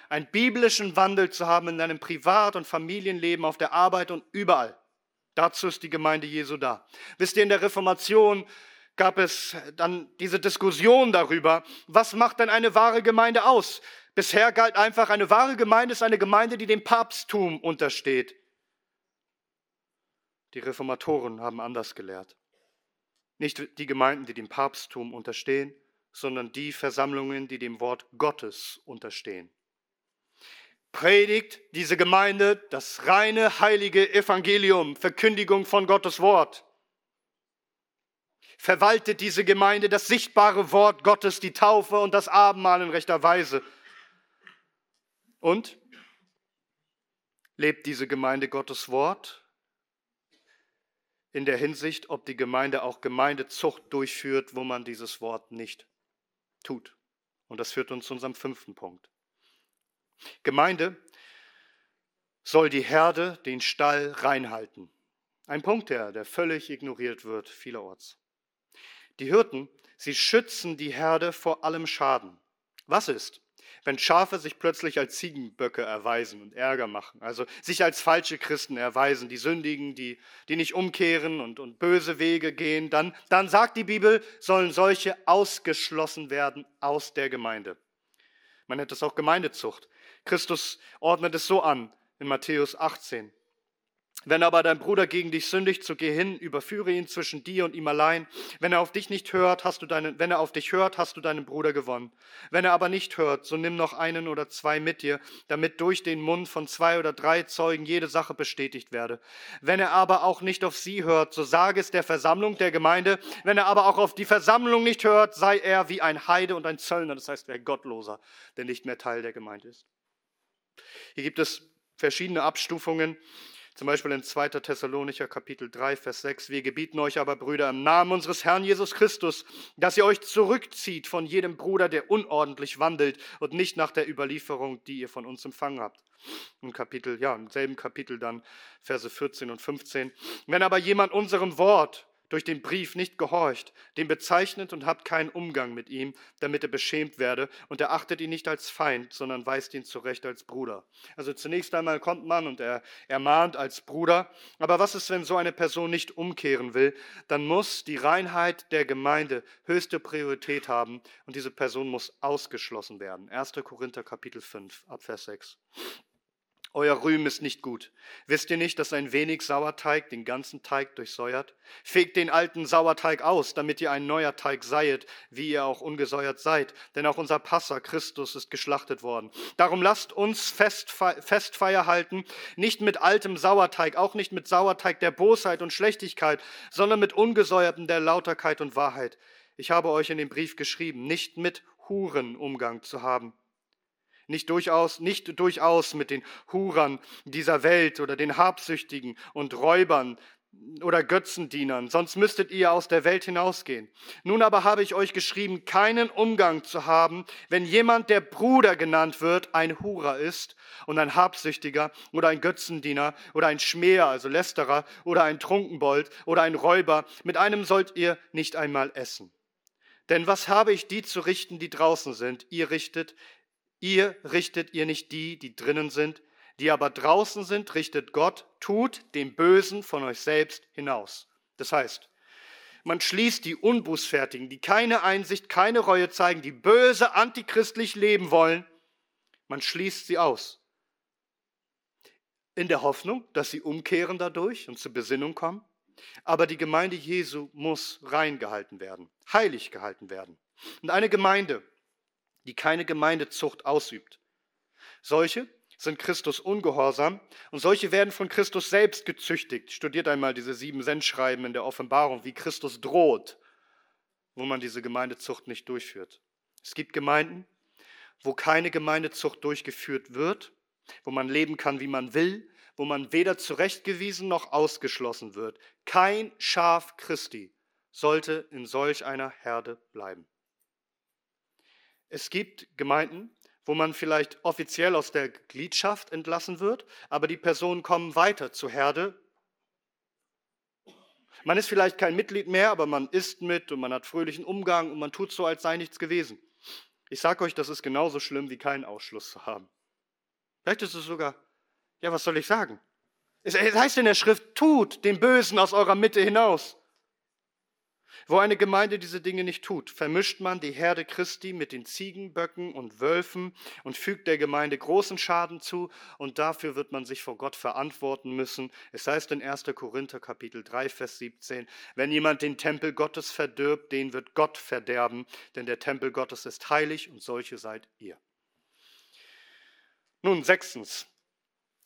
einen biblischen Wandel zu haben in deinem Privat- und Familienleben, auf der Arbeit und überall. Dazu ist die Gemeinde Jesu da. Wisst ihr, in der Reformation gab es dann diese Diskussion darüber, was macht denn eine wahre Gemeinde aus? Bisher galt einfach, eine wahre Gemeinde ist eine Gemeinde, die dem Papsttum untersteht. Die Reformatoren haben anders gelehrt. Nicht die Gemeinden, die dem Papsttum unterstehen, sondern die Versammlungen, die dem Wort Gottes unterstehen predigt diese Gemeinde das reine heilige Evangelium, Verkündigung von Gottes Wort. Verwaltet diese Gemeinde das sichtbare Wort Gottes, die Taufe und das Abendmahl in rechter Weise. Und lebt diese Gemeinde Gottes Wort in der Hinsicht, ob die Gemeinde auch Gemeindezucht durchführt, wo man dieses Wort nicht tut. Und das führt uns zu unserem fünften Punkt. Gemeinde soll die Herde, den Stall reinhalten. Ein Punkt, der, der völlig ignoriert wird vielerorts. Die Hirten, sie schützen die Herde vor allem Schaden. Was ist, wenn Schafe sich plötzlich als Ziegenböcke erweisen und Ärger machen, also sich als falsche Christen erweisen, die sündigen, die, die nicht umkehren und, und böse Wege gehen, dann, dann sagt die Bibel, sollen solche ausgeschlossen werden aus der Gemeinde. Man nennt es auch Gemeindezucht. Christus ordnet es so an in Matthäus 18. Wenn aber dein Bruder gegen dich sündigt, so geh hin, überführe ihn zwischen dir und ihm allein. Wenn er auf dich nicht hört, hast du deinen, wenn er auf dich hört, hast du deinen Bruder gewonnen. Wenn er aber nicht hört, so nimm noch einen oder zwei mit dir, damit durch den Mund von zwei oder drei Zeugen jede Sache bestätigt werde. Wenn er aber auch nicht auf sie hört, so sage es der Versammlung der Gemeinde. Wenn er aber auch auf die Versammlung nicht hört, sei er wie ein Heide und ein Zöllner, das heißt, wer Gottloser, der nicht mehr Teil der Gemeinde ist. Hier gibt es verschiedene Abstufungen. Zum Beispiel in 2. Thessalonicher Kapitel 3, Vers 6. Wir gebieten euch aber, Brüder, im Namen unseres Herrn Jesus Christus, dass ihr euch zurückzieht von jedem Bruder, der unordentlich wandelt und nicht nach der Überlieferung, die ihr von uns empfangen habt. Im Kapitel, ja, im selben Kapitel dann, Verse 14 und 15. Wenn aber jemand unserem Wort durch den Brief nicht gehorcht, den bezeichnet und habt keinen Umgang mit ihm, damit er beschämt werde, und er achtet ihn nicht als Feind, sondern weist ihn zurecht als Bruder. Also zunächst einmal kommt man und er ermahnt als Bruder, aber was ist, wenn so eine Person nicht umkehren will? Dann muss die Reinheit der Gemeinde höchste Priorität haben und diese Person muss ausgeschlossen werden. 1. Korinther Kapitel 5, Abvers 6. Euer Rühmen ist nicht gut. Wisst ihr nicht, dass ein wenig Sauerteig den ganzen Teig durchsäuert? Fegt den alten Sauerteig aus, damit ihr ein neuer Teig seiet, wie ihr auch ungesäuert seid. Denn auch unser Passer Christus ist geschlachtet worden. Darum lasst uns Festfeier halten, nicht mit altem Sauerteig, auch nicht mit Sauerteig der Bosheit und Schlechtigkeit, sondern mit ungesäuerten der Lauterkeit und Wahrheit. Ich habe euch in dem Brief geschrieben, nicht mit Huren Umgang zu haben nicht durchaus, nicht durchaus mit den Hurern dieser Welt oder den Habsüchtigen und Räubern oder Götzendienern, sonst müsstet ihr aus der Welt hinausgehen. Nun aber habe ich euch geschrieben, keinen Umgang zu haben, wenn jemand, der Bruder genannt wird, ein Hurer ist und ein Habsüchtiger oder ein Götzendiener oder ein Schmäher, also Lästerer oder ein Trunkenbold oder ein Räuber, mit einem sollt ihr nicht einmal essen. Denn was habe ich die zu richten, die draußen sind? Ihr richtet Ihr richtet ihr nicht die, die drinnen sind, die aber draußen sind, richtet Gott, tut den Bösen von euch selbst hinaus. Das heißt, man schließt die Unbußfertigen, die keine Einsicht, keine Reue zeigen, die böse antichristlich leben wollen, man schließt sie aus. In der Hoffnung, dass sie umkehren dadurch und zur Besinnung kommen. Aber die Gemeinde Jesu muss rein gehalten werden, heilig gehalten werden. Und eine Gemeinde, die keine Gemeindezucht ausübt. Solche sind Christus ungehorsam und solche werden von Christus selbst gezüchtigt. Studiert einmal diese sieben Sendschreiben in der Offenbarung, wie Christus droht, wo man diese Gemeindezucht nicht durchführt. Es gibt Gemeinden, wo keine Gemeindezucht durchgeführt wird, wo man leben kann, wie man will, wo man weder zurechtgewiesen noch ausgeschlossen wird. Kein Schaf Christi sollte in solch einer Herde bleiben. Es gibt Gemeinden, wo man vielleicht offiziell aus der Gliedschaft entlassen wird, aber die Personen kommen weiter zur Herde. Man ist vielleicht kein Mitglied mehr, aber man isst mit und man hat fröhlichen Umgang und man tut so, als sei nichts gewesen. Ich sage euch, das ist genauso schlimm, wie keinen Ausschluss zu haben. Vielleicht ist es sogar, ja, was soll ich sagen? Es heißt in der Schrift, tut den Bösen aus eurer Mitte hinaus. Wo eine Gemeinde diese Dinge nicht tut, vermischt man die Herde Christi mit den Ziegenböcken und Wölfen und fügt der Gemeinde großen Schaden zu und dafür wird man sich vor Gott verantworten müssen. Es heißt in 1. Korinther Kapitel 3, Vers 17, wenn jemand den Tempel Gottes verdirbt, den wird Gott verderben, denn der Tempel Gottes ist heilig und solche seid ihr. Nun, sechstens,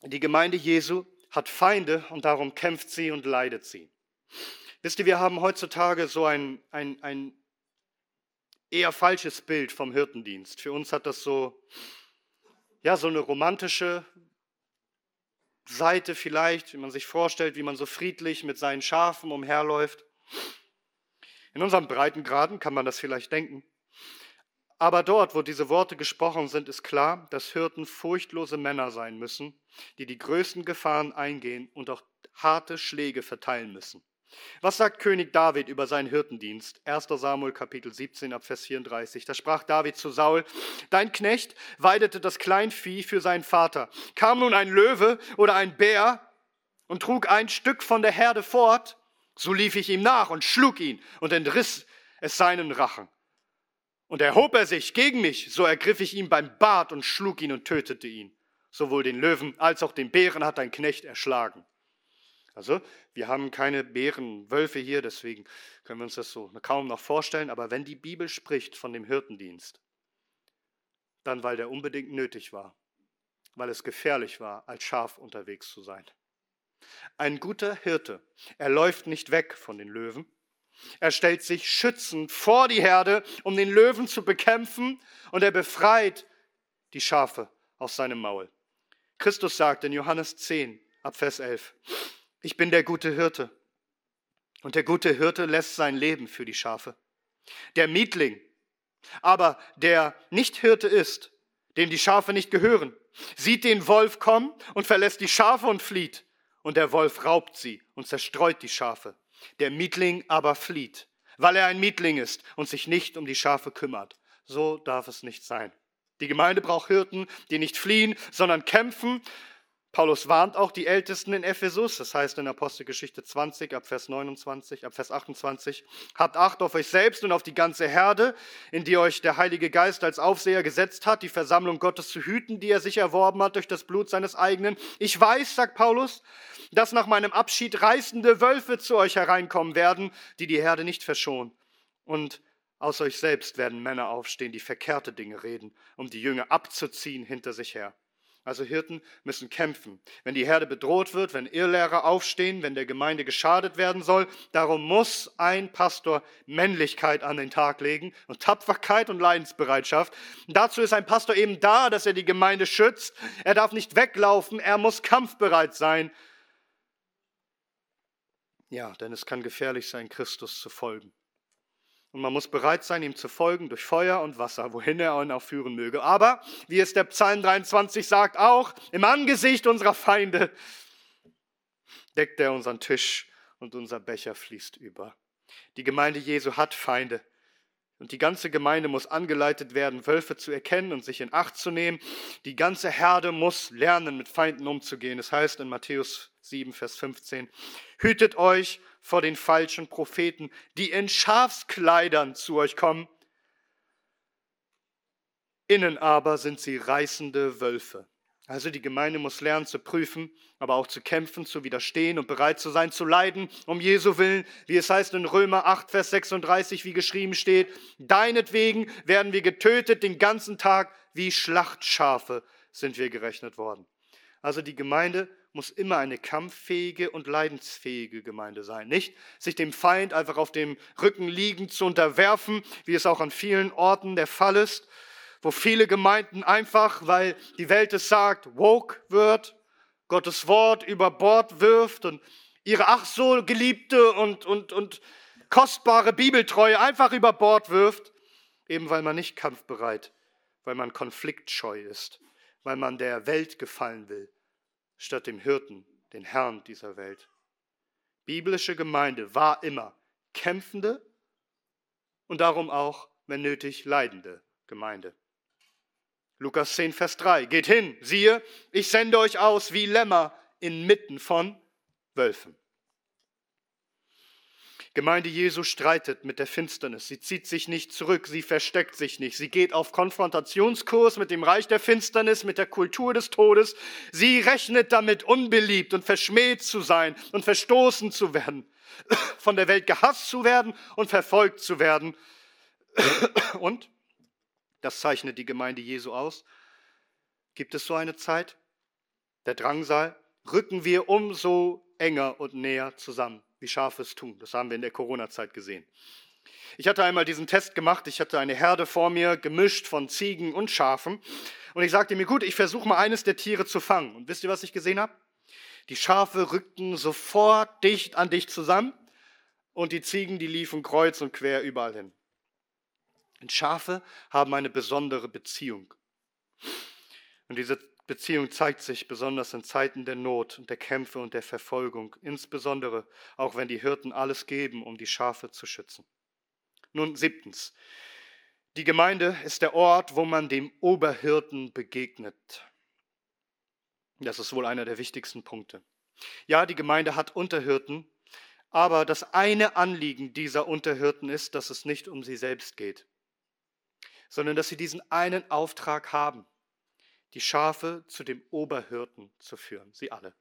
die Gemeinde Jesu hat Feinde und darum kämpft sie und leidet sie. Wisst ihr, wir haben heutzutage so ein, ein, ein eher falsches Bild vom Hirtendienst. Für uns hat das so, ja, so eine romantische Seite vielleicht, wie man sich vorstellt, wie man so friedlich mit seinen Schafen umherläuft. In unseren Breitengraden kann man das vielleicht denken. Aber dort, wo diese Worte gesprochen sind, ist klar, dass Hirten furchtlose Männer sein müssen, die die größten Gefahren eingehen und auch harte Schläge verteilen müssen. Was sagt König David über seinen Hirtendienst? 1. Samuel Kapitel 17 ab Vers 34. Da sprach David zu Saul, dein Knecht weidete das Kleinvieh für seinen Vater. Kam nun ein Löwe oder ein Bär und trug ein Stück von der Herde fort, so lief ich ihm nach und schlug ihn und entriss es seinen Rachen. Und erhob er sich gegen mich, so ergriff ich ihn beim Bart und schlug ihn und tötete ihn. Sowohl den Löwen als auch den Bären hat dein Knecht erschlagen. Also, wir haben keine Bären, Wölfe hier, deswegen können wir uns das so kaum noch vorstellen. Aber wenn die Bibel spricht von dem Hirtendienst, dann weil der unbedingt nötig war, weil es gefährlich war, als Schaf unterwegs zu sein. Ein guter Hirte, er läuft nicht weg von den Löwen, er stellt sich schützend vor die Herde, um den Löwen zu bekämpfen, und er befreit die Schafe aus seinem Maul. Christus sagt in Johannes 10 ab Vers 11, ich bin der gute Hirte. Und der gute Hirte lässt sein Leben für die Schafe. Der Mietling, aber der nicht Hirte ist, dem die Schafe nicht gehören, sieht den Wolf kommen und verlässt die Schafe und flieht. Und der Wolf raubt sie und zerstreut die Schafe. Der Mietling aber flieht, weil er ein Mietling ist und sich nicht um die Schafe kümmert. So darf es nicht sein. Die Gemeinde braucht Hirten, die nicht fliehen, sondern kämpfen Paulus warnt auch die Ältesten in Ephesus, das heißt in Apostelgeschichte 20 ab Vers 29, ab Vers 28, habt Acht auf euch selbst und auf die ganze Herde, in die euch der Heilige Geist als Aufseher gesetzt hat, die Versammlung Gottes zu hüten, die er sich erworben hat durch das Blut seines eigenen. Ich weiß, sagt Paulus, dass nach meinem Abschied reißende Wölfe zu euch hereinkommen werden, die die Herde nicht verschonen. Und aus euch selbst werden Männer aufstehen, die verkehrte Dinge reden, um die Jünger abzuziehen hinter sich her. Also Hirten müssen kämpfen. Wenn die Herde bedroht wird, wenn Irrlehrer aufstehen, wenn der Gemeinde geschadet werden soll, darum muss ein Pastor Männlichkeit an den Tag legen und Tapferkeit und Leidensbereitschaft. Dazu ist ein Pastor eben da, dass er die Gemeinde schützt. Er darf nicht weglaufen, er muss kampfbereit sein. Ja, denn es kann gefährlich sein, Christus zu folgen. Und man muss bereit sein, ihm zu folgen durch Feuer und Wasser, wohin er ihn auch führen möge. Aber, wie es der Psalm 23 sagt, auch im Angesicht unserer Feinde deckt er unseren Tisch und unser Becher fließt über. Die Gemeinde Jesu hat Feinde. Und die ganze Gemeinde muss angeleitet werden, Wölfe zu erkennen und sich in Acht zu nehmen. Die ganze Herde muss lernen, mit Feinden umzugehen. Es heißt in Matthäus 7, Vers 15, hütet euch vor den falschen Propheten, die in Schafskleidern zu euch kommen. Innen aber sind sie reißende Wölfe. Also die Gemeinde muss lernen zu prüfen, aber auch zu kämpfen, zu widerstehen und bereit zu sein, zu leiden, um Jesu willen, wie es heißt in Römer 8, Vers 36, wie geschrieben steht, deinetwegen werden wir getötet den ganzen Tag, wie Schlachtschafe sind wir gerechnet worden. Also die Gemeinde muss immer eine kampffähige und leidensfähige Gemeinde sein. Nicht sich dem Feind einfach auf dem Rücken liegend zu unterwerfen, wie es auch an vielen Orten der Fall ist, wo viele Gemeinden einfach, weil die Welt es sagt, woke wird, Gottes Wort über Bord wirft und ihre ach so geliebte und, und, und kostbare Bibeltreue einfach über Bord wirft, eben weil man nicht kampfbereit, weil man konfliktscheu ist, weil man der Welt gefallen will statt dem Hirten, den Herrn dieser Welt. Biblische Gemeinde war immer kämpfende und darum auch, wenn nötig, leidende Gemeinde. Lukas 10, Vers 3. Geht hin, siehe, ich sende euch aus wie Lämmer inmitten von Wölfen. Gemeinde Jesu streitet mit der Finsternis. Sie zieht sich nicht zurück, sie versteckt sich nicht. Sie geht auf Konfrontationskurs mit dem Reich der Finsternis, mit der Kultur des Todes. Sie rechnet damit, unbeliebt und verschmäht zu sein und verstoßen zu werden, von der Welt gehasst zu werden und verfolgt zu werden. Und, das zeichnet die Gemeinde Jesu aus, gibt es so eine Zeit, der Drangsal, rücken wir umso enger und näher zusammen wie Schafe es tun. Das haben wir in der Corona-Zeit gesehen. Ich hatte einmal diesen Test gemacht. Ich hatte eine Herde vor mir, gemischt von Ziegen und Schafen. Und ich sagte mir, gut, ich versuche mal eines der Tiere zu fangen. Und wisst ihr, was ich gesehen habe? Die Schafe rückten sofort dicht an dich zusammen und die Ziegen, die liefen kreuz und quer überall hin. Und Schafe haben eine besondere Beziehung. Und diese Beziehung zeigt sich besonders in Zeiten der Not und der Kämpfe und der Verfolgung, insbesondere auch wenn die Hirten alles geben, um die Schafe zu schützen. Nun siebtens, die Gemeinde ist der Ort, wo man dem Oberhirten begegnet. Das ist wohl einer der wichtigsten Punkte. Ja, die Gemeinde hat Unterhirten, aber das eine Anliegen dieser Unterhirten ist, dass es nicht um sie selbst geht, sondern dass sie diesen einen Auftrag haben die Schafe zu dem Oberhirten zu führen, sie alle.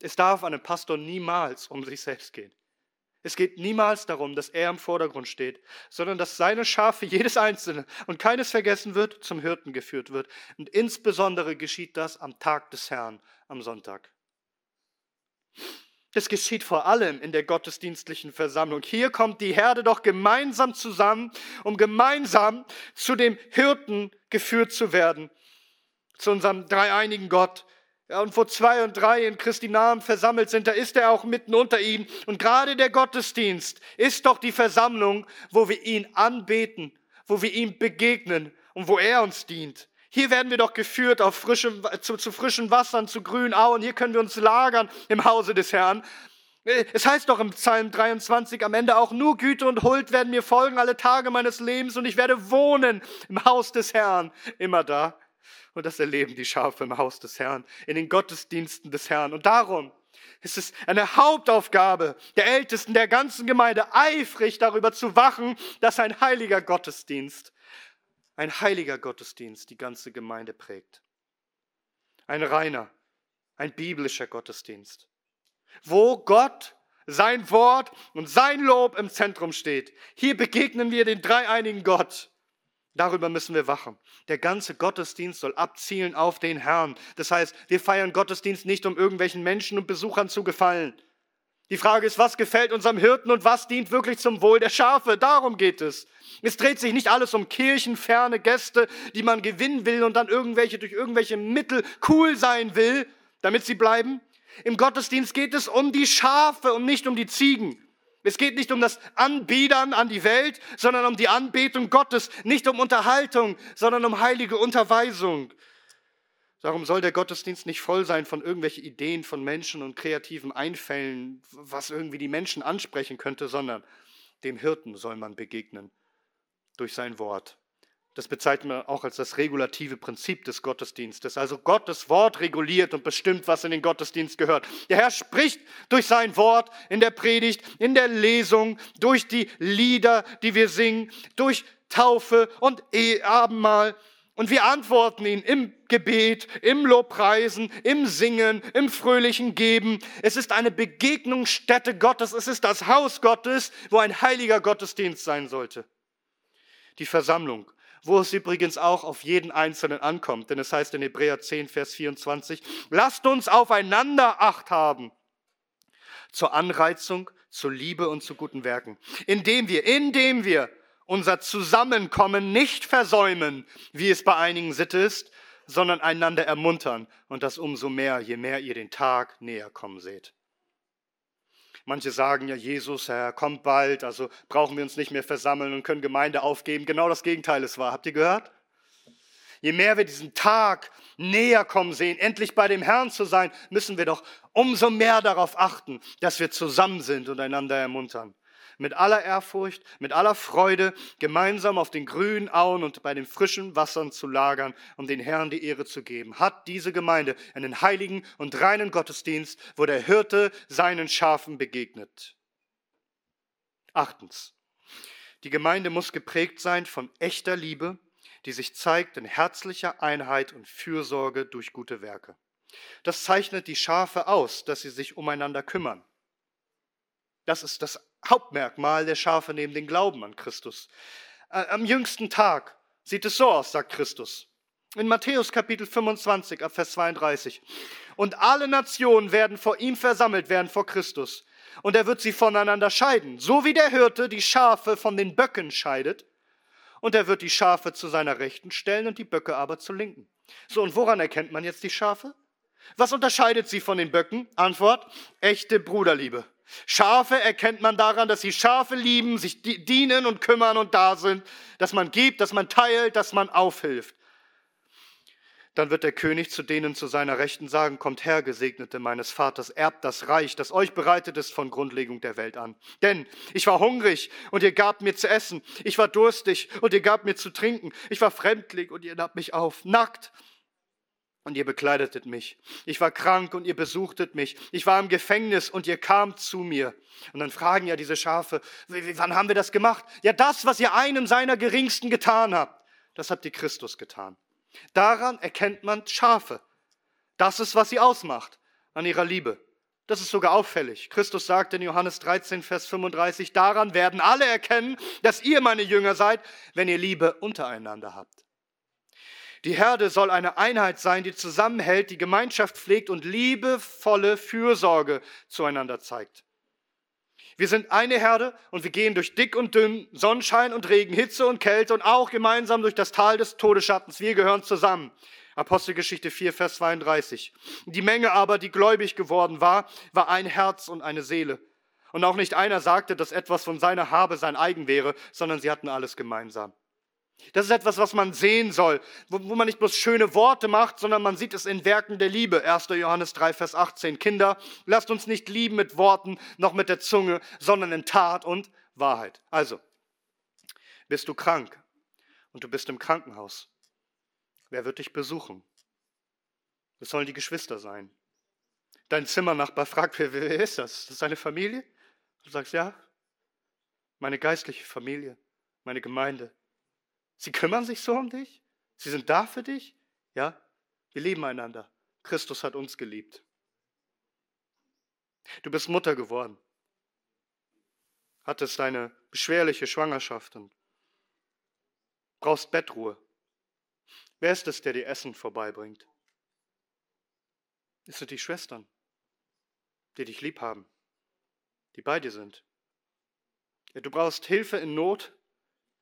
Es darf einem Pastor niemals um sich selbst gehen. Es geht niemals darum, dass er im Vordergrund steht, sondern dass seine Schafe, jedes einzelne und keines vergessen wird, zum Hirten geführt wird. Und insbesondere geschieht das am Tag des Herrn, am Sonntag. Das geschieht vor allem in der gottesdienstlichen Versammlung. Hier kommt die Herde doch gemeinsam zusammen, um gemeinsam zu dem Hirten geführt zu werden, zu unserem dreieinigen Gott. Ja, und wo zwei und drei in Christi Namen versammelt sind, da ist er auch mitten unter ihnen. Und gerade der Gottesdienst ist doch die Versammlung, wo wir ihn anbeten, wo wir ihm begegnen und wo er uns dient. Hier werden wir doch geführt auf frischem, zu, zu frischen Wassern, zu grünen Auen. Hier können wir uns lagern im Hause des Herrn. Es heißt doch im Psalm 23 am Ende auch, nur Güte und Huld werden mir folgen alle Tage meines Lebens und ich werde wohnen im Haus des Herrn, immer da. Und das erleben die Schafe im Haus des Herrn, in den Gottesdiensten des Herrn. Und darum ist es eine Hauptaufgabe der Ältesten der ganzen Gemeinde, eifrig darüber zu wachen, dass ein heiliger Gottesdienst ein heiliger Gottesdienst die ganze Gemeinde prägt. Ein reiner, ein biblischer Gottesdienst, wo Gott, sein Wort und sein Lob im Zentrum steht. Hier begegnen wir den dreieinigen Gott. Darüber müssen wir wachen. Der ganze Gottesdienst soll abzielen auf den Herrn. Das heißt, wir feiern Gottesdienst nicht, um irgendwelchen Menschen und Besuchern zu gefallen. Die Frage ist, was gefällt unserem Hirten und was dient wirklich zum Wohl der Schafe? Darum geht es. Es dreht sich nicht alles um kirchenferne Gäste, die man gewinnen will und dann irgendwelche durch irgendwelche Mittel cool sein will, damit sie bleiben. Im Gottesdienst geht es um die Schafe und nicht um die Ziegen. Es geht nicht um das Anbiedern an die Welt, sondern um die Anbetung Gottes, nicht um Unterhaltung, sondern um heilige Unterweisung. Darum soll der Gottesdienst nicht voll sein von irgendwelchen Ideen von Menschen und kreativen Einfällen, was irgendwie die Menschen ansprechen könnte, sondern dem Hirten soll man begegnen durch sein Wort. Das bezeichnet man auch als das regulative Prinzip des Gottesdienstes. Also Gottes Wort reguliert und bestimmt, was in den Gottesdienst gehört. Der Herr spricht durch sein Wort in der Predigt, in der Lesung, durch die Lieder, die wir singen, durch Taufe und Abendmahl. Und wir antworten ihn im Gebet, im Lobpreisen, im Singen, im fröhlichen Geben. Es ist eine Begegnungsstätte Gottes. Es ist das Haus Gottes, wo ein heiliger Gottesdienst sein sollte. Die Versammlung, wo es übrigens auch auf jeden Einzelnen ankommt. Denn es heißt in Hebräer 10, Vers 24, lasst uns aufeinander Acht haben zur Anreizung, zur Liebe und zu guten Werken. Indem wir, indem wir unser Zusammenkommen nicht versäumen, wie es bei einigen Sitte ist, sondern einander ermuntern und das umso mehr, je mehr ihr den Tag näher kommen seht. Manche sagen ja, Jesus, Herr, kommt bald, also brauchen wir uns nicht mehr versammeln und können Gemeinde aufgeben. Genau das Gegenteil ist wahr. Habt ihr gehört? Je mehr wir diesen Tag näher kommen sehen, endlich bei dem Herrn zu sein, müssen wir doch umso mehr darauf achten, dass wir zusammen sind und einander ermuntern mit aller Ehrfurcht, mit aller Freude gemeinsam auf den grünen Auen und bei den frischen Wassern zu lagern, um den Herrn die Ehre zu geben. Hat diese Gemeinde einen heiligen und reinen Gottesdienst, wo der Hirte seinen Schafen begegnet. Achtens. Die Gemeinde muss geprägt sein von echter Liebe, die sich zeigt in herzlicher Einheit und Fürsorge durch gute Werke. Das zeichnet die Schafe aus, dass sie sich umeinander kümmern. Das ist das Hauptmerkmal der Schafe neben dem Glauben an Christus. Äh, am jüngsten Tag sieht es so aus, sagt Christus. In Matthäus Kapitel 25, Vers 32. Und alle Nationen werden vor ihm versammelt werden, vor Christus. Und er wird sie voneinander scheiden, so wie der Hirte die Schafe von den Böcken scheidet. Und er wird die Schafe zu seiner Rechten stellen und die Böcke aber zu linken. So, und woran erkennt man jetzt die Schafe? Was unterscheidet sie von den Böcken? Antwort, echte Bruderliebe. Schafe erkennt man daran, dass sie Schafe lieben, sich dienen und kümmern und da sind, dass man gibt, dass man teilt, dass man aufhilft. Dann wird der König zu denen zu seiner Rechten sagen, kommt her, Gesegnete meines Vaters, erbt das Reich, das euch bereitet ist von Grundlegung der Welt an. Denn ich war hungrig und ihr gabt mir zu essen, ich war durstig und ihr gabt mir zu trinken, ich war fremdling und ihr nahmt mich auf, nackt und ihr bekleidetet mich. Ich war krank und ihr besuchtet mich. Ich war im Gefängnis und ihr kamt zu mir. Und dann fragen ja diese Schafe, wann haben wir das gemacht? Ja, das, was ihr einem seiner Geringsten getan habt, das habt ihr Christus getan. Daran erkennt man Schafe. Das ist, was sie ausmacht, an ihrer Liebe, Das ist sogar auffällig. Christus sagt in Johannes 13, Vers 35, daran werden alle erkennen, dass ihr meine Jünger seid, wenn ihr Liebe untereinander habt. Die Herde soll eine Einheit sein, die zusammenhält, die Gemeinschaft pflegt und liebevolle Fürsorge zueinander zeigt. Wir sind eine Herde und wir gehen durch dick und dünn, Sonnenschein und Regen, Hitze und Kälte und auch gemeinsam durch das Tal des Todesschattens. Wir gehören zusammen. Apostelgeschichte 4, Vers 32. Die Menge aber, die gläubig geworden war, war ein Herz und eine Seele. Und auch nicht einer sagte, dass etwas von seiner Habe sein eigen wäre, sondern sie hatten alles gemeinsam. Das ist etwas, was man sehen soll, wo, wo, man nicht bloß schöne Worte macht, sondern man sieht es in Werken der Liebe. 1. Johannes 3, Vers 18. Kinder, lasst uns nicht lieben mit Worten, noch mit der Zunge, sondern in Tat und Wahrheit. Also, bist du krank und du bist im Krankenhaus Wer wird dich besuchen? Das sollen die Geschwister sein. Dein Zimmernachbar fragt, wer, wer ist das? Das ist deine Familie? Du sagst, ja, meine geistliche Familie, meine Gemeinde. Sie kümmern sich so um dich? Sie sind da für dich? Ja, wir lieben einander. Christus hat uns geliebt. Du bist Mutter geworden, hattest eine beschwerliche Schwangerschaft und brauchst Bettruhe. Wer ist es, der dir Essen vorbeibringt? Es sind die Schwestern, die dich lieb haben, die bei dir sind. Du brauchst Hilfe in Not.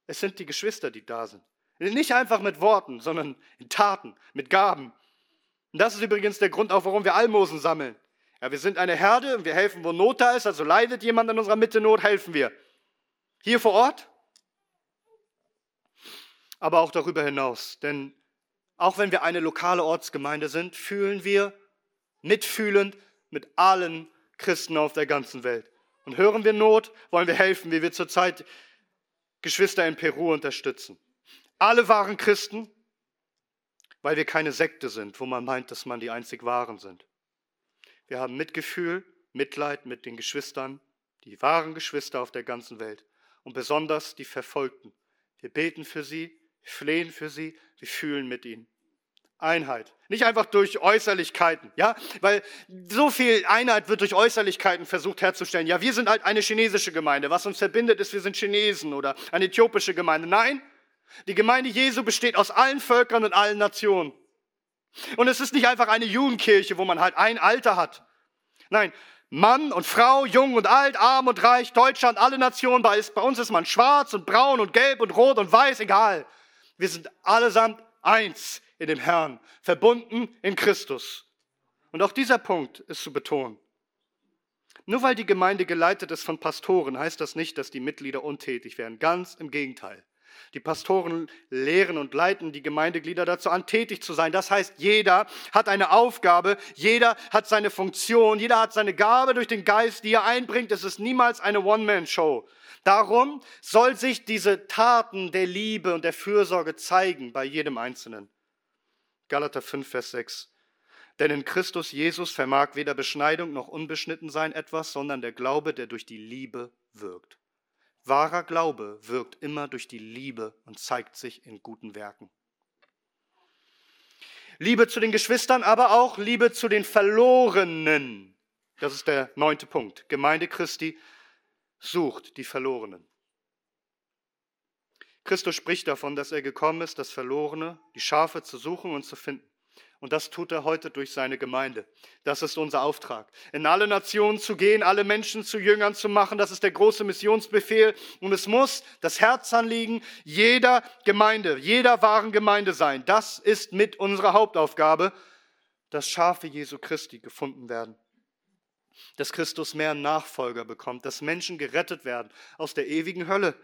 Es sind die Geschwister, die da sind. Nicht einfach mit Worten, sondern in Taten, mit Gaben. Und das ist übrigens der Grund auch, warum wir Almosen sammeln. Ja, wir sind eine Herde und wir helfen, wo Not da ist. Also leidet jemand in unserer Mitte Not, helfen wir. Hier vor Ort, aber auch darüber hinaus. Denn auch wenn wir eine lokale Ortsgemeinde sind, fühlen wir mitfühlend mit allen Christen auf der ganzen Welt. Und hören wir Not, wollen wir helfen, wie wir zurzeit Geschwister in Peru unterstützen. Alle waren Christen, weil wir keine Sekte sind, wo man meint, dass man die einzig Wahren sind. Wir haben Mitgefühl, Mitleid mit den Geschwistern, die wahren Geschwister auf der ganzen Welt und besonders die Verfolgten. Wir beten für sie, flehen für sie, wir fühlen mit ihnen. Einheit. Nicht einfach durch Äußerlichkeiten, ja, weil so viel Einheit wird durch Äußerlichkeiten versucht herzustellen. Ja, wir sind halt eine chinesische Gemeinde. Was uns verbindet, ist, wir sind Chinesen oder eine äthiopische Gemeinde. Nein, die Gemeinde Jesu besteht aus allen Völkern und allen Nationen. Und es ist nicht einfach eine Jugendkirche, wo man halt ein Alter hat. Nein, Mann und Frau, jung und alt, arm und reich, Deutschland, alle Nationen. Bei uns ist man schwarz und braun und gelb und rot und weiß, egal. Wir sind allesamt eins in dem Herrn, verbunden in Christus. Und auch dieser Punkt ist zu betonen. Nur weil die Gemeinde geleitet ist von Pastoren, heißt das nicht, dass die Mitglieder untätig werden. Ganz im Gegenteil. Die Pastoren lehren und leiten die Gemeindeglieder dazu an, tätig zu sein. Das heißt, jeder hat eine Aufgabe, jeder hat seine Funktion, jeder hat seine Gabe durch den Geist, die er einbringt. Es ist niemals eine One-Man-Show. Darum soll sich diese Taten der Liebe und der Fürsorge zeigen bei jedem Einzelnen. Galater 5, Vers 6. Denn in Christus Jesus vermag weder Beschneidung noch Unbeschnittensein etwas, sondern der Glaube, der durch die Liebe wirkt. Wahrer Glaube wirkt immer durch die Liebe und zeigt sich in guten Werken. Liebe zu den Geschwistern, aber auch Liebe zu den Verlorenen. Das ist der neunte Punkt. Gemeinde Christi sucht die Verlorenen. Christus spricht davon, dass er gekommen ist, das Verlorene, die Schafe zu suchen und zu finden. Und das tut er heute durch seine Gemeinde. Das ist unser Auftrag. In alle Nationen zu gehen, alle Menschen zu Jüngern zu machen, das ist der große Missionsbefehl. Und es muss das Herzanliegen jeder Gemeinde, jeder wahren Gemeinde sein. Das ist mit unserer Hauptaufgabe, dass Schafe Jesu Christi gefunden werden. Dass Christus mehr Nachfolger bekommt, dass Menschen gerettet werden aus der ewigen Hölle,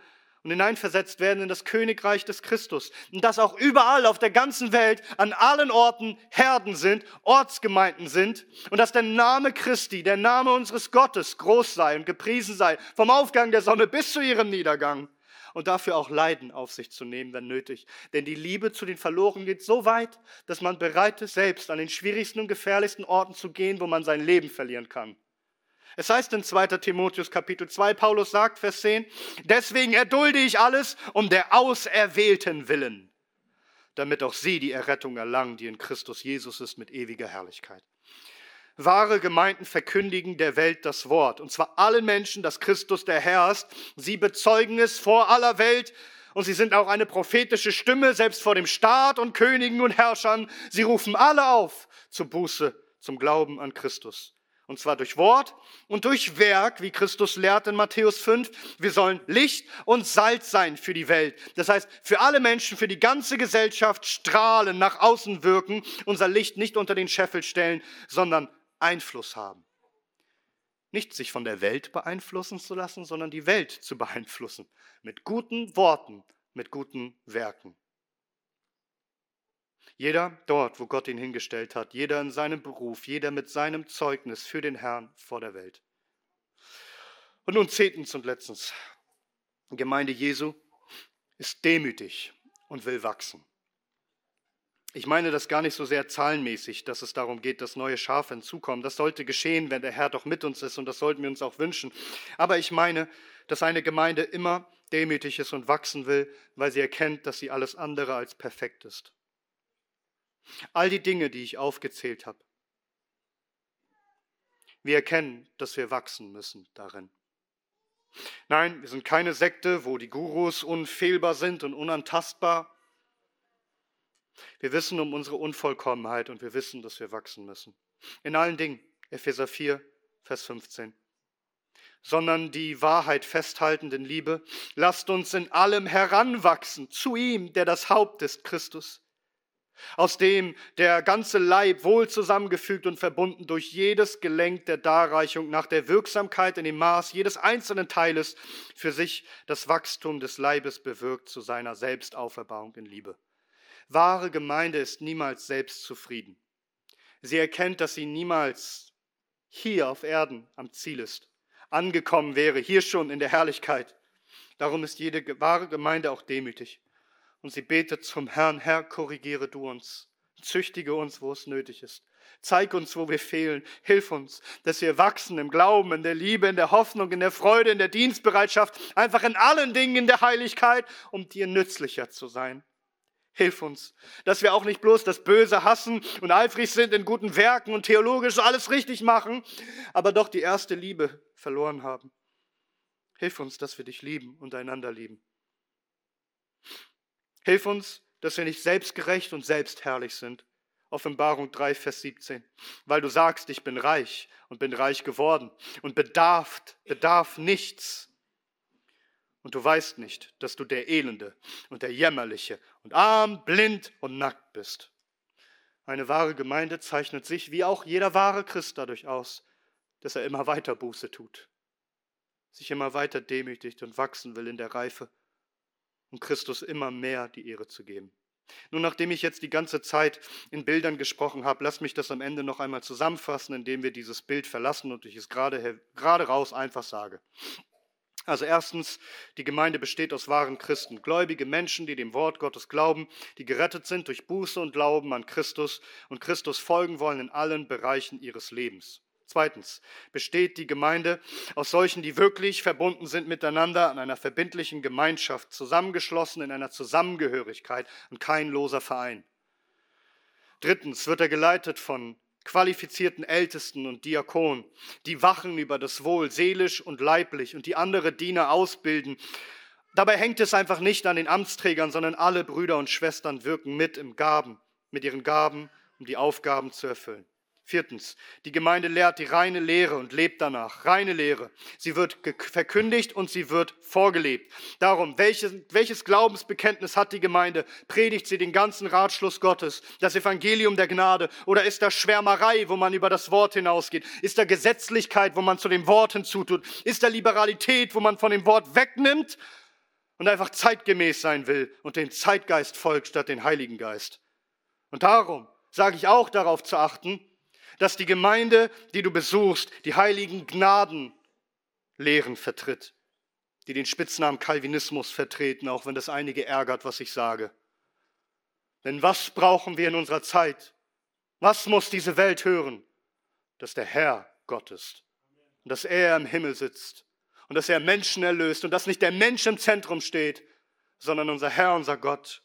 und hineinversetzt werden in das Königreich des Christus. Und dass auch überall auf der ganzen Welt, an allen Orten Herden sind, Ortsgemeinden sind und dass der Name Christi, der Name unseres Gottes groß sei und gepriesen sei, vom Aufgang der Sonne bis zu ihrem Niedergang. Und dafür auch Leiden auf sich zu nehmen, wenn nötig. Denn die Liebe zu den Verloren geht so weit, dass man bereit ist, selbst an den schwierigsten und gefährlichsten Orten zu gehen, wo man sein Leben verlieren kann. Es heißt in 2. Timotheus Kapitel 2, Paulus sagt, Vers 10, deswegen erdulde ich alles um der Auserwählten willen, damit auch sie die Errettung erlangen, die in Christus Jesus ist mit ewiger Herrlichkeit. Wahre Gemeinden verkündigen der Welt das Wort. Und zwar allen Menschen, dass Christus der Herr ist. Sie bezeugen es vor aller Welt. Und sie sind auch eine prophetische Stimme, selbst vor dem Staat und Königen und Herrschern. Sie rufen alle auf zur Buße, zum Glauben an Christus. Und zwar durch Wort und durch Werk, wie Christus lehrt in Matthäus 5. Wir sollen Licht und Salz sein für die Welt. Das heißt, für alle Menschen, für die ganze Gesellschaft strahlen, nach außen wirken, unser Licht nicht unter den Scheffel stellen, sondern Einfluss haben. Nicht sich von der Welt beeinflussen zu lassen, sondern die Welt zu beeinflussen. Mit guten Worten, mit guten Werken. Jeder dort, wo Gott ihn hingestellt hat, jeder in seinem Beruf, jeder mit seinem Zeugnis für den Herrn vor der Welt. Und nun zehntens und letztens, die Gemeinde Jesu ist demütig und will wachsen. Ich meine das gar nicht so sehr zahlenmäßig, dass es darum geht, dass neue Schafe hinzukommen. Das sollte geschehen, wenn der Herr doch mit uns ist und das sollten wir uns auch wünschen. Aber ich meine, dass eine Gemeinde immer demütig ist und wachsen will, weil sie erkennt, dass sie alles andere als perfekt ist. All die Dinge, die ich aufgezählt habe. Wir erkennen, dass wir wachsen müssen darin. Nein, wir sind keine Sekte, wo die Gurus unfehlbar sind und unantastbar. Wir wissen um unsere Unvollkommenheit und wir wissen, dass wir wachsen müssen. In allen Dingen, Epheser 4, Vers 15. Sondern die Wahrheit festhaltenden Liebe, lasst uns in allem heranwachsen zu ihm, der das Haupt ist, Christus aus dem der ganze Leib wohl zusammengefügt und verbunden durch jedes Gelenk der Darreichung nach der Wirksamkeit in dem Maß jedes einzelnen Teiles für sich das Wachstum des Leibes bewirkt zu seiner Selbstauferbauung in Liebe. Wahre Gemeinde ist niemals selbstzufrieden. Sie erkennt, dass sie niemals hier auf Erden am Ziel ist, angekommen wäre, hier schon in der Herrlichkeit. Darum ist jede wahre Gemeinde auch demütig. Und sie betet zum Herrn, Herr, korrigiere du uns, züchtige uns, wo es nötig ist. Zeig uns, wo wir fehlen. Hilf uns, dass wir wachsen im Glauben, in der Liebe, in der Hoffnung, in der Freude, in der Dienstbereitschaft, einfach in allen Dingen in der Heiligkeit, um dir nützlicher zu sein. Hilf uns, dass wir auch nicht bloß das Böse hassen und eifrig sind in guten Werken und theologisch alles richtig machen, aber doch die erste Liebe verloren haben. Hilf uns, dass wir dich lieben und einander lieben. Hilf uns, dass wir nicht selbstgerecht und selbstherrlich sind. Offenbarung 3, Vers 17. Weil du sagst, ich bin reich und bin reich geworden und bedarf, bedarf nichts. Und du weißt nicht, dass du der Elende und der Jämmerliche und arm, blind und nackt bist. Eine wahre Gemeinde zeichnet sich, wie auch jeder wahre Christ, dadurch aus, dass er immer weiter Buße tut, sich immer weiter demütigt und wachsen will in der Reife um Christus immer mehr die Ehre zu geben. Nun, nachdem ich jetzt die ganze Zeit in Bildern gesprochen habe, lasst mich das am Ende noch einmal zusammenfassen, indem wir dieses Bild verlassen und ich es gerade, gerade raus einfach sage. Also erstens, die Gemeinde besteht aus wahren Christen, gläubige Menschen, die dem Wort Gottes glauben, die gerettet sind durch Buße und Glauben an Christus und Christus folgen wollen in allen Bereichen ihres Lebens. Zweitens besteht die Gemeinde aus solchen, die wirklich verbunden sind miteinander an einer verbindlichen Gemeinschaft, zusammengeschlossen in einer Zusammengehörigkeit und kein loser Verein. Drittens wird er geleitet von qualifizierten Ältesten und Diakonen, die wachen über das Wohl seelisch und leiblich und die andere Diener ausbilden. Dabei hängt es einfach nicht an den Amtsträgern, sondern alle Brüder und Schwestern wirken mit im Gaben, mit ihren Gaben, um die Aufgaben zu erfüllen. Viertens, die Gemeinde lehrt die reine Lehre und lebt danach. Reine Lehre. Sie wird verkündigt und sie wird vorgelebt. Darum, welches, welches Glaubensbekenntnis hat die Gemeinde? Predigt sie den ganzen Ratschluss Gottes, das Evangelium der Gnade? Oder ist da Schwärmerei, wo man über das Wort hinausgeht? Ist da Gesetzlichkeit, wo man zu dem Wort hinzutut? Ist da Liberalität, wo man von dem Wort wegnimmt und einfach zeitgemäß sein will und den Zeitgeist folgt statt den Heiligen Geist? Und darum sage ich auch darauf zu achten, dass die Gemeinde, die du besuchst, die heiligen Gnadenlehren vertritt, die den Spitznamen Calvinismus vertreten, auch wenn das einige ärgert, was ich sage. Denn was brauchen wir in unserer Zeit? Was muss diese Welt hören? Dass der Herr Gott ist und dass er im Himmel sitzt und dass er Menschen erlöst und dass nicht der Mensch im Zentrum steht, sondern unser Herr, unser Gott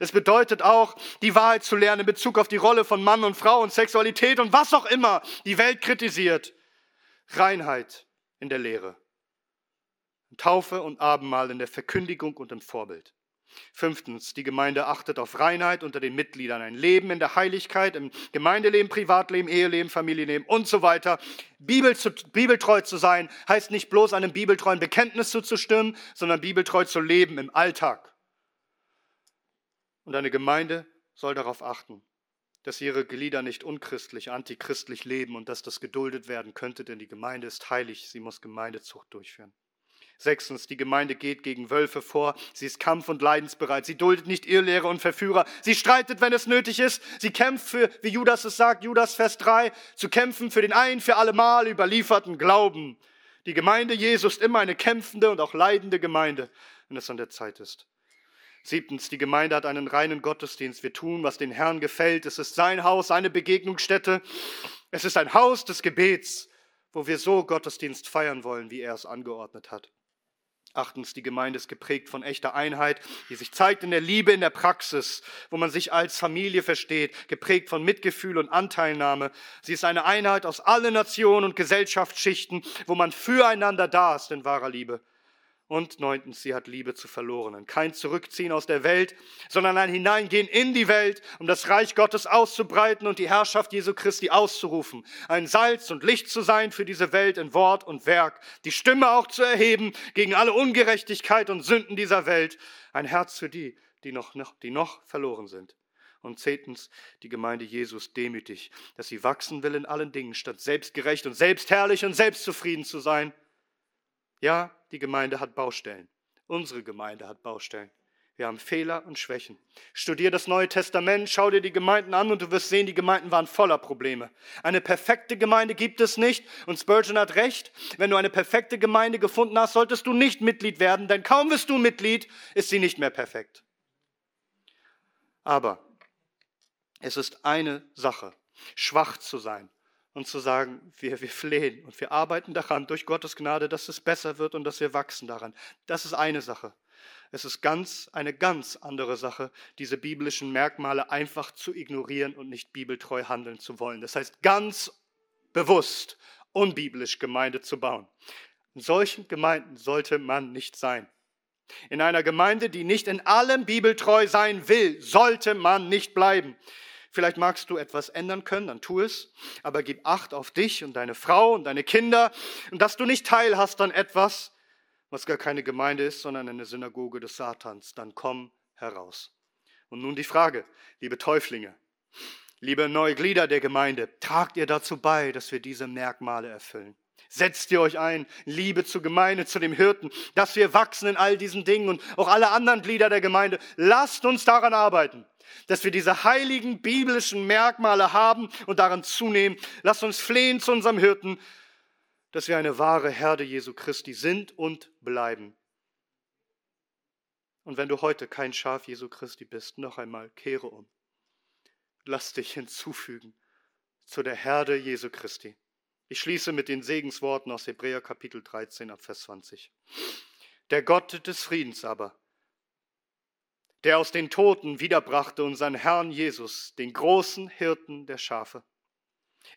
Es bedeutet auch, die Wahrheit zu lernen in Bezug auf die Rolle von Mann und Frau und Sexualität und was auch immer die Welt kritisiert. Reinheit in der Lehre. Taufe und Abendmahl in der Verkündigung und im Vorbild. Fünftens, die Gemeinde achtet auf Reinheit unter den Mitgliedern, ein Leben in der Heiligkeit, im Gemeindeleben, Privatleben, Eheleben, Familienleben und so weiter. Bibel zu, bibeltreu zu sein heißt nicht bloß einem bibeltreuen Bekenntnis zuzustimmen, sondern bibeltreu zu leben im Alltag. Und eine Gemeinde soll darauf achten, dass ihre Glieder nicht unchristlich, antichristlich leben und dass das geduldet werden könnte, denn die Gemeinde ist heilig, sie muss Gemeindezucht durchführen. Sechstens, die Gemeinde geht gegen Wölfe vor. Sie ist kampf- und leidensbereit. Sie duldet nicht Irrlehre und Verführer. Sie streitet, wenn es nötig ist. Sie kämpft für, wie Judas es sagt, Judas Vers 3, zu kämpfen für den ein für allemal überlieferten Glauben. Die Gemeinde Jesus ist immer eine kämpfende und auch leidende Gemeinde, wenn es an der Zeit ist. Siebtens, die Gemeinde hat einen reinen Gottesdienst. Wir tun, was den Herrn gefällt. Es ist sein Haus, seine Begegnungsstätte. Es ist ein Haus des Gebets, wo wir so Gottesdienst feiern wollen, wie er es angeordnet hat. Achtens, die Gemeinde ist geprägt von echter Einheit, die sich zeigt in der Liebe, in der Praxis, wo man sich als Familie versteht, geprägt von Mitgefühl und Anteilnahme. Sie ist eine Einheit aus allen Nationen und Gesellschaftsschichten, wo man füreinander da ist in wahrer Liebe. Und neuntens, sie hat Liebe zu Verlorenen. Kein Zurückziehen aus der Welt, sondern ein Hineingehen in die Welt, um das Reich Gottes auszubreiten und die Herrschaft Jesu Christi auszurufen. Ein Salz und Licht zu sein für diese Welt in Wort und Werk. Die Stimme auch zu erheben gegen alle Ungerechtigkeit und Sünden dieser Welt. Ein Herz für die, die noch, noch, die noch verloren sind. Und zehntens, die Gemeinde Jesus demütig, dass sie wachsen will in allen Dingen, statt selbstgerecht und selbstherrlich und selbstzufrieden zu sein. Ja, die Gemeinde hat Baustellen. Unsere Gemeinde hat Baustellen. Wir haben Fehler und Schwächen. Studier das Neue Testament, schau dir die Gemeinden an und du wirst sehen, die Gemeinden waren voller Probleme. Eine perfekte Gemeinde gibt es nicht und Spurgeon hat recht. Wenn du eine perfekte Gemeinde gefunden hast, solltest du nicht Mitglied werden, denn kaum bist du Mitglied, ist sie nicht mehr perfekt. Aber es ist eine Sache, schwach zu sein und zu sagen, wir, wir flehen und wir arbeiten daran durch Gottes Gnade, dass es besser wird und dass wir wachsen daran. Das ist eine Sache. Es ist ganz eine ganz andere Sache, diese biblischen Merkmale einfach zu ignorieren und nicht bibeltreu handeln zu wollen. Das heißt, ganz bewusst unbiblisch Gemeinde zu bauen. In solchen Gemeinden sollte man nicht sein. In einer Gemeinde, die nicht in allem bibeltreu sein will, sollte man nicht bleiben. Vielleicht magst du etwas ändern können, dann tu es, aber gib Acht auf dich und deine Frau und deine Kinder und dass du nicht teilhast an etwas, was gar keine Gemeinde ist, sondern eine Synagoge des Satans. Dann komm heraus. Und nun die Frage, liebe Täuflinge, liebe neue Glieder der Gemeinde, tragt ihr dazu bei, dass wir diese Merkmale erfüllen? Setzt ihr euch ein, Liebe zur Gemeinde, zu dem Hirten, dass wir wachsen in all diesen Dingen und auch alle anderen Glieder der Gemeinde. Lasst uns daran arbeiten dass wir diese heiligen biblischen Merkmale haben und daran zunehmen. Lasst uns flehen zu unserem Hirten, dass wir eine wahre Herde Jesu Christi sind und bleiben. Und wenn du heute kein Schaf Jesu Christi bist, noch einmal kehre um. Lass dich hinzufügen zu der Herde Jesu Christi. Ich schließe mit den Segensworten aus Hebräer Kapitel 13 ab Vers 20. Der Gott des Friedens aber, der aus den Toten wiederbrachte unseren Herrn Jesus, den großen Hirten der Schafe,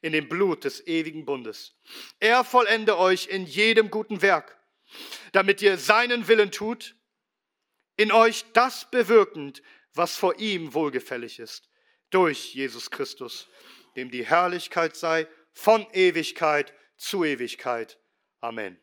in dem Blut des ewigen Bundes. Er vollende euch in jedem guten Werk, damit ihr seinen Willen tut, in euch das bewirkend, was vor ihm wohlgefällig ist, durch Jesus Christus, dem die Herrlichkeit sei von Ewigkeit zu Ewigkeit. Amen.